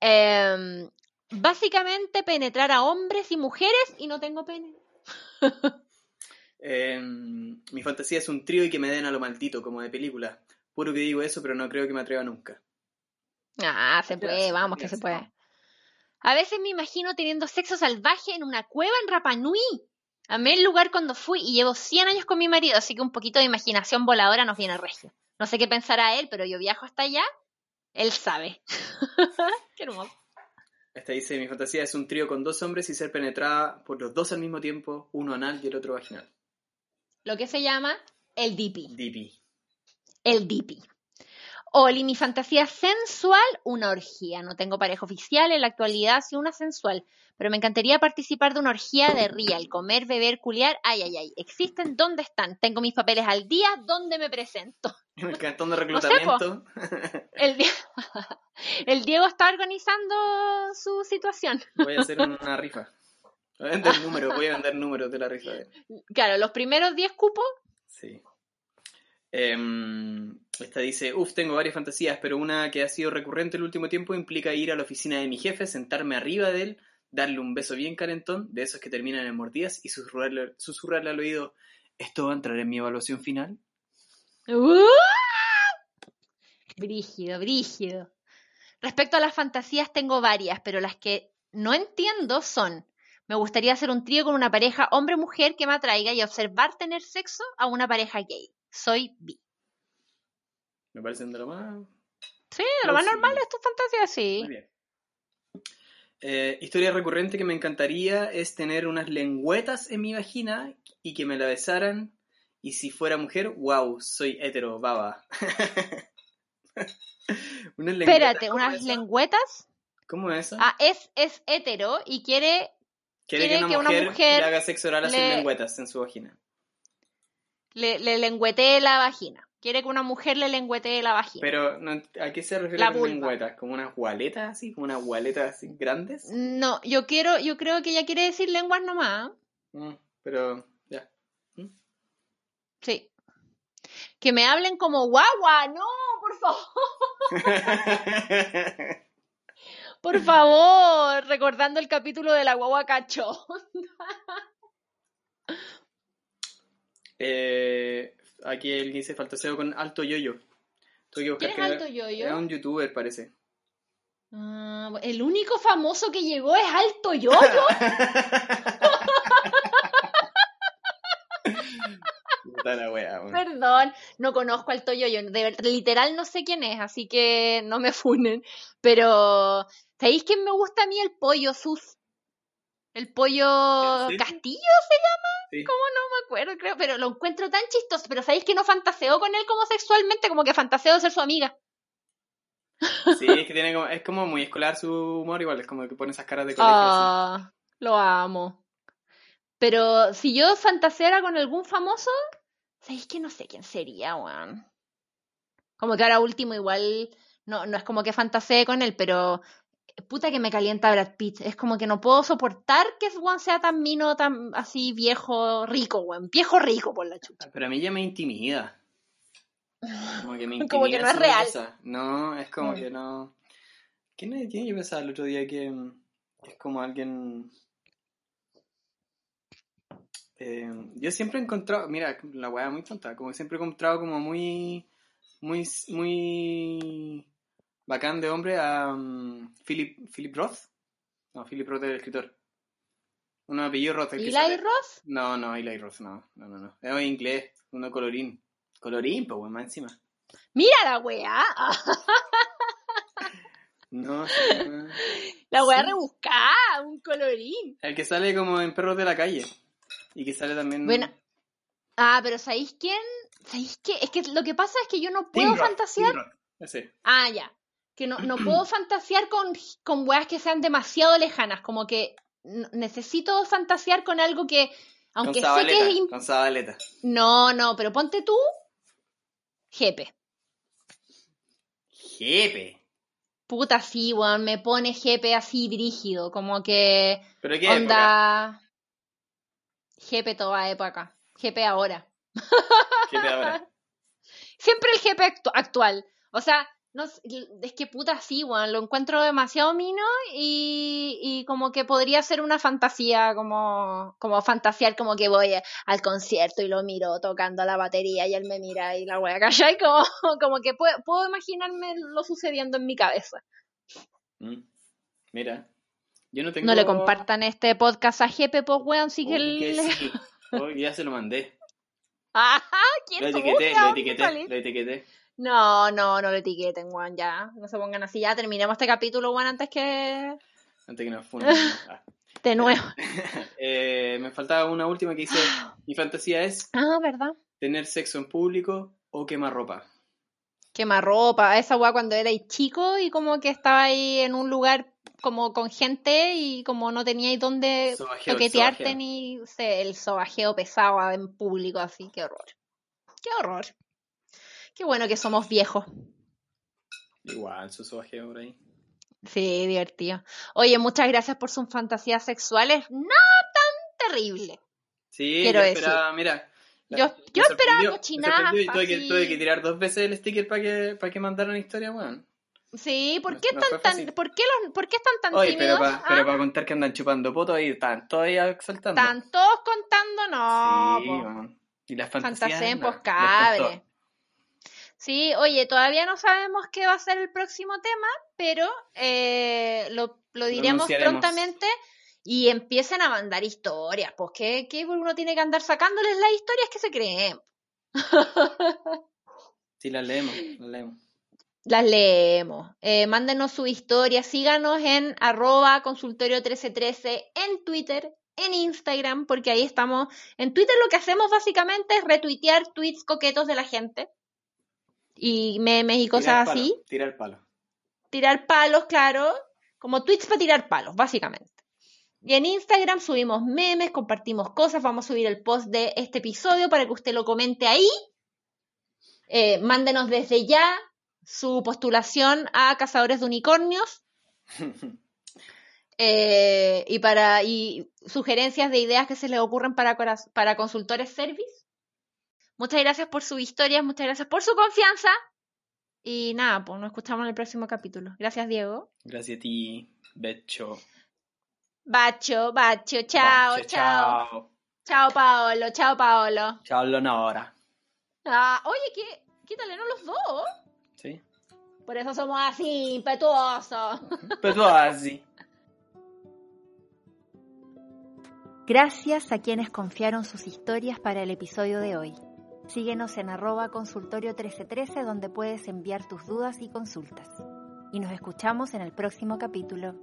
Em, básicamente penetrar a hombres y mujeres y no tengo pene. Em, mi fantasía es un trío y que me den a lo maldito, como de película. Puro que digo eso, pero no creo que me atreva nunca. Ah, se puede, vamos que se puede. A veces me imagino teniendo sexo salvaje en una cueva en Rapanui. Amé el lugar cuando fui y llevo 100 años con mi marido, así que un poquito de imaginación voladora nos viene regio. No sé qué pensará él, pero yo viajo hasta allá, él sabe. qué hermoso. Esta dice, mi fantasía es un trío con dos hombres y ser penetrada por los dos al mismo tiempo, uno anal y el otro vaginal. Lo que se llama el dipi. Dipi. El dipi. Oli, mi fantasía sensual, una orgía. No tengo pareja oficial en la actualidad, sí una sensual. Pero me encantaría participar de una orgía de real, comer, beber, culiar. Ay, ay, ay. ¿Existen? ¿Dónde están? Tengo mis papeles al día. ¿Dónde me presento? En el cantón de reclutamiento. el, el, Diego está organizando su situación. Voy a hacer una rifa. Voy a vender números, voy a vender números de la rifa. Claro, los primeros 10 cupos. Sí. Em, esta dice, uff, tengo varias fantasías, pero una que ha sido recurrente el último tiempo implica ir a la oficina de mi jefe, sentarme arriba de él, darle un beso bien calentón, de esos que terminan en mordidas, y susurrarle, susurrarle al oído, ¿esto va a entrar en mi evaluación final? ¡Uh! Brígido, brígido. Respecto a las fantasías tengo varias, pero las que no entiendo son, me gustaría hacer un trío con una pareja hombre-mujer que me atraiga y observar tener sexo a una pareja gay. Soy bi. Me parecen de lo más... Sí, de lo más normal es tu fantasía, sí. Muy bien. Eh, historia recurrente que me encantaría es tener unas lengüetas en mi vagina y que me la besaran. Y si fuera mujer, wow, soy hetero, baba. Espérate, ¿unas lengüetas? ¿Cómo es eso? Ah, es, es hetero y quiere, quiere, que, una, mujer le haga sexo oral sin lengüetas en su vagina. Le, le lengüetee la vagina. Quiere que una mujer le lengüetee la vagina. Pero, ¿a qué se refiere con lengüetas? ¿Como unas gualetas así? ¿Como unas gualetas así grandes? No, yo quiero, yo creo que ella quiere decir lenguas nomás. Mm, pero, ya. ¿Mm? Sí. Que me hablen como guagua, no, por favor. por favor, recordando el capítulo de la guagua cacho. Eh, Aquí alguien dice fantaseo con Alto Yoyo. ¿Quién es Alto Yoyo? Es un youtuber, parece. Ah, el único famoso que llegó es Alto Yoyo. Perdón, no conozco al Yoyo, de, literal no sé quién es, así que no me funen. Pero, ¿sabéis quién me gusta a mí? El pollo sus. El pollo Castillo se llama. ¿Cómo no me acuerdo? Creo, pero lo encuentro tan chistoso. Pero sabéis que no fantaseo con él como sexualmente, como que fantaseo de ser su amiga. Sí, es que tiene como, es como muy escolar su humor, igual, es como que pone esas caras de colegio. Ah, lo amo. Pero si yo fantaseara con algún famoso, sabéis que no sé quién sería, weón. Como que ahora último igual, no, no es como que fantasee con él, pero puta que me calienta Brad Pitt. Es como que no puedo soportar que Juan sea tan mino, tan así viejo, rico, weón. Viejo rico por la chucha. Pero a mí ya me intimida. Como que me intimida. como que no es real. No, es como mm. que no. ¿Quién, es, yo pensaba el otro día que, es como alguien. Eh, yo siempre he encontrado, mira, la weá muy tonta, como siempre he encontrado como muy, muy, muy bacán de hombre a um, Philip, Philip Roth. No, Philip Roth es el escritor. Un apellido Roth. ¿Eli Roth? No, no, Eli Roth, no. No, no, no. Es inglés, uno colorín. Colorín, pues, más encima. Mira la weá. no, La weá rebuscada, un colorín. El que sale como en Perros de la Calle. Y que sale también. Bueno. Ah, pero ¿sabéis quién? ¿Sabéis qué? Es que lo que pasa es que yo no puedo fantasear. Ah, ya que no, no puedo fantasear con, con weas que sean demasiado lejanas, como que necesito fantasear con algo que, aunque sé que es... Con Zabaleta. No, no, pero ponte tú, Jepe. Jepe. Puta, sí, weón, me pone Jepe así brígido, como que... ¿Pero qué onda... Jepe toda época. Jepe ahora. Jepe ahora. Siempre el Jepe actual. O sea, no, es que puta sí, bueno, lo encuentro demasiado mino y, y, como que podría ser una fantasía, como, como fantasear como que voy al concierto y lo miro tocando la batería y él me mira y la wea ¿cachai? Como, como que puedo, puedo imaginarme lo sucediendo en mi cabeza. Mm, mira, yo no tengo... No le compartan este podcast a Jepe, pues weón, sí que, ya se lo mandé. Ajá, ¿quién lo etiqueté, lo etiqueté, lo etiqueté. No, no, no lo etiqueten, Juan, ya. No se pongan así, ya terminemos este capítulo, Juan, antes que. Antes que nos funen. Ah. De nuevo. eh, me faltaba una última que dice: Mi fantasía es. Ah, ¿verdad? Tener sexo en público o quemar ropa. Quemar ropa, esa weá cuando erais chico y como que estaba ahí en un lugar como con gente y como no teníais dónde toquetearte ni sé, el sobajeo pesado en público, así, qué horror. Qué horror. Qué bueno que somos viejos. Igual, su sobajeo por ahí. Sí, divertido. Oye, muchas gracias por sus fantasías sexuales no tan terribles. Sí, Quiero yo esperaba, mira. yo, yo esperaba cochinadas. Tuve que, tuve que tirar dos veces el sticker para que, para que mandaran historia, weón. Sí, ¿por qué, están tan, ¿por, qué los, ¿por qué están tan Oye, pero para pero ah. contar que andan chupando poto ahí, están todavía exaltando. Están todos contando, no. Sí, Y las fantasías. Fantasía pues cabre. Sí, oye, todavía no sabemos qué va a ser el próximo tema, pero eh, lo, diremos prontamente y empiecen a mandar historias. Pues que, uno tiene que andar sacándoles las historias que se creen. Sí, las leemos, las leemos. Las leemos. Eh, mándenos su historia, síganos en arroba consultorio 1313 en Twitter, en Instagram, porque ahí estamos. En Twitter lo que hacemos básicamente es retuitear tweets coquetos de la gente y memes y cosas así. Tirar palos. Tirar palos, claro, como tweets para tirar palos, básicamente. Y en Instagram subimos memes, compartimos cosas, vamos a subir el post de este episodio para que usted lo comente ahí. Eh, mándenos desde ya su postulación a Cazadores de Unicornios. Eh, y para y sugerencias de ideas que se les ocurren para, para consultores service. Muchas gracias por su historia, muchas gracias por su confianza. Y nada, pues nos escuchamos en el próximo capítulo. Gracias, Diego. Gracias a ti, Becho. Bacho, Bacho, chao, chao. Chao, Paolo, chao, Paolo. Chao, Leonora. Ah, oye, ¿qué? Quítale, ¿no los dos? Sí. Por eso somos así, impetuosos. Impetuosos. Gracias a quienes confiaron sus historias para el episodio de hoy. Síguenos en arroba consultorio 1313 donde puedes enviar tus dudas y consultas. Y nos escuchamos en el próximo capítulo.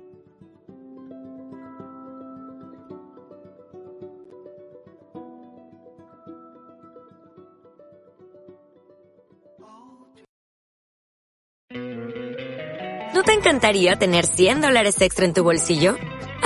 ¿No te encantaría tener 100 dólares extra en tu bolsillo?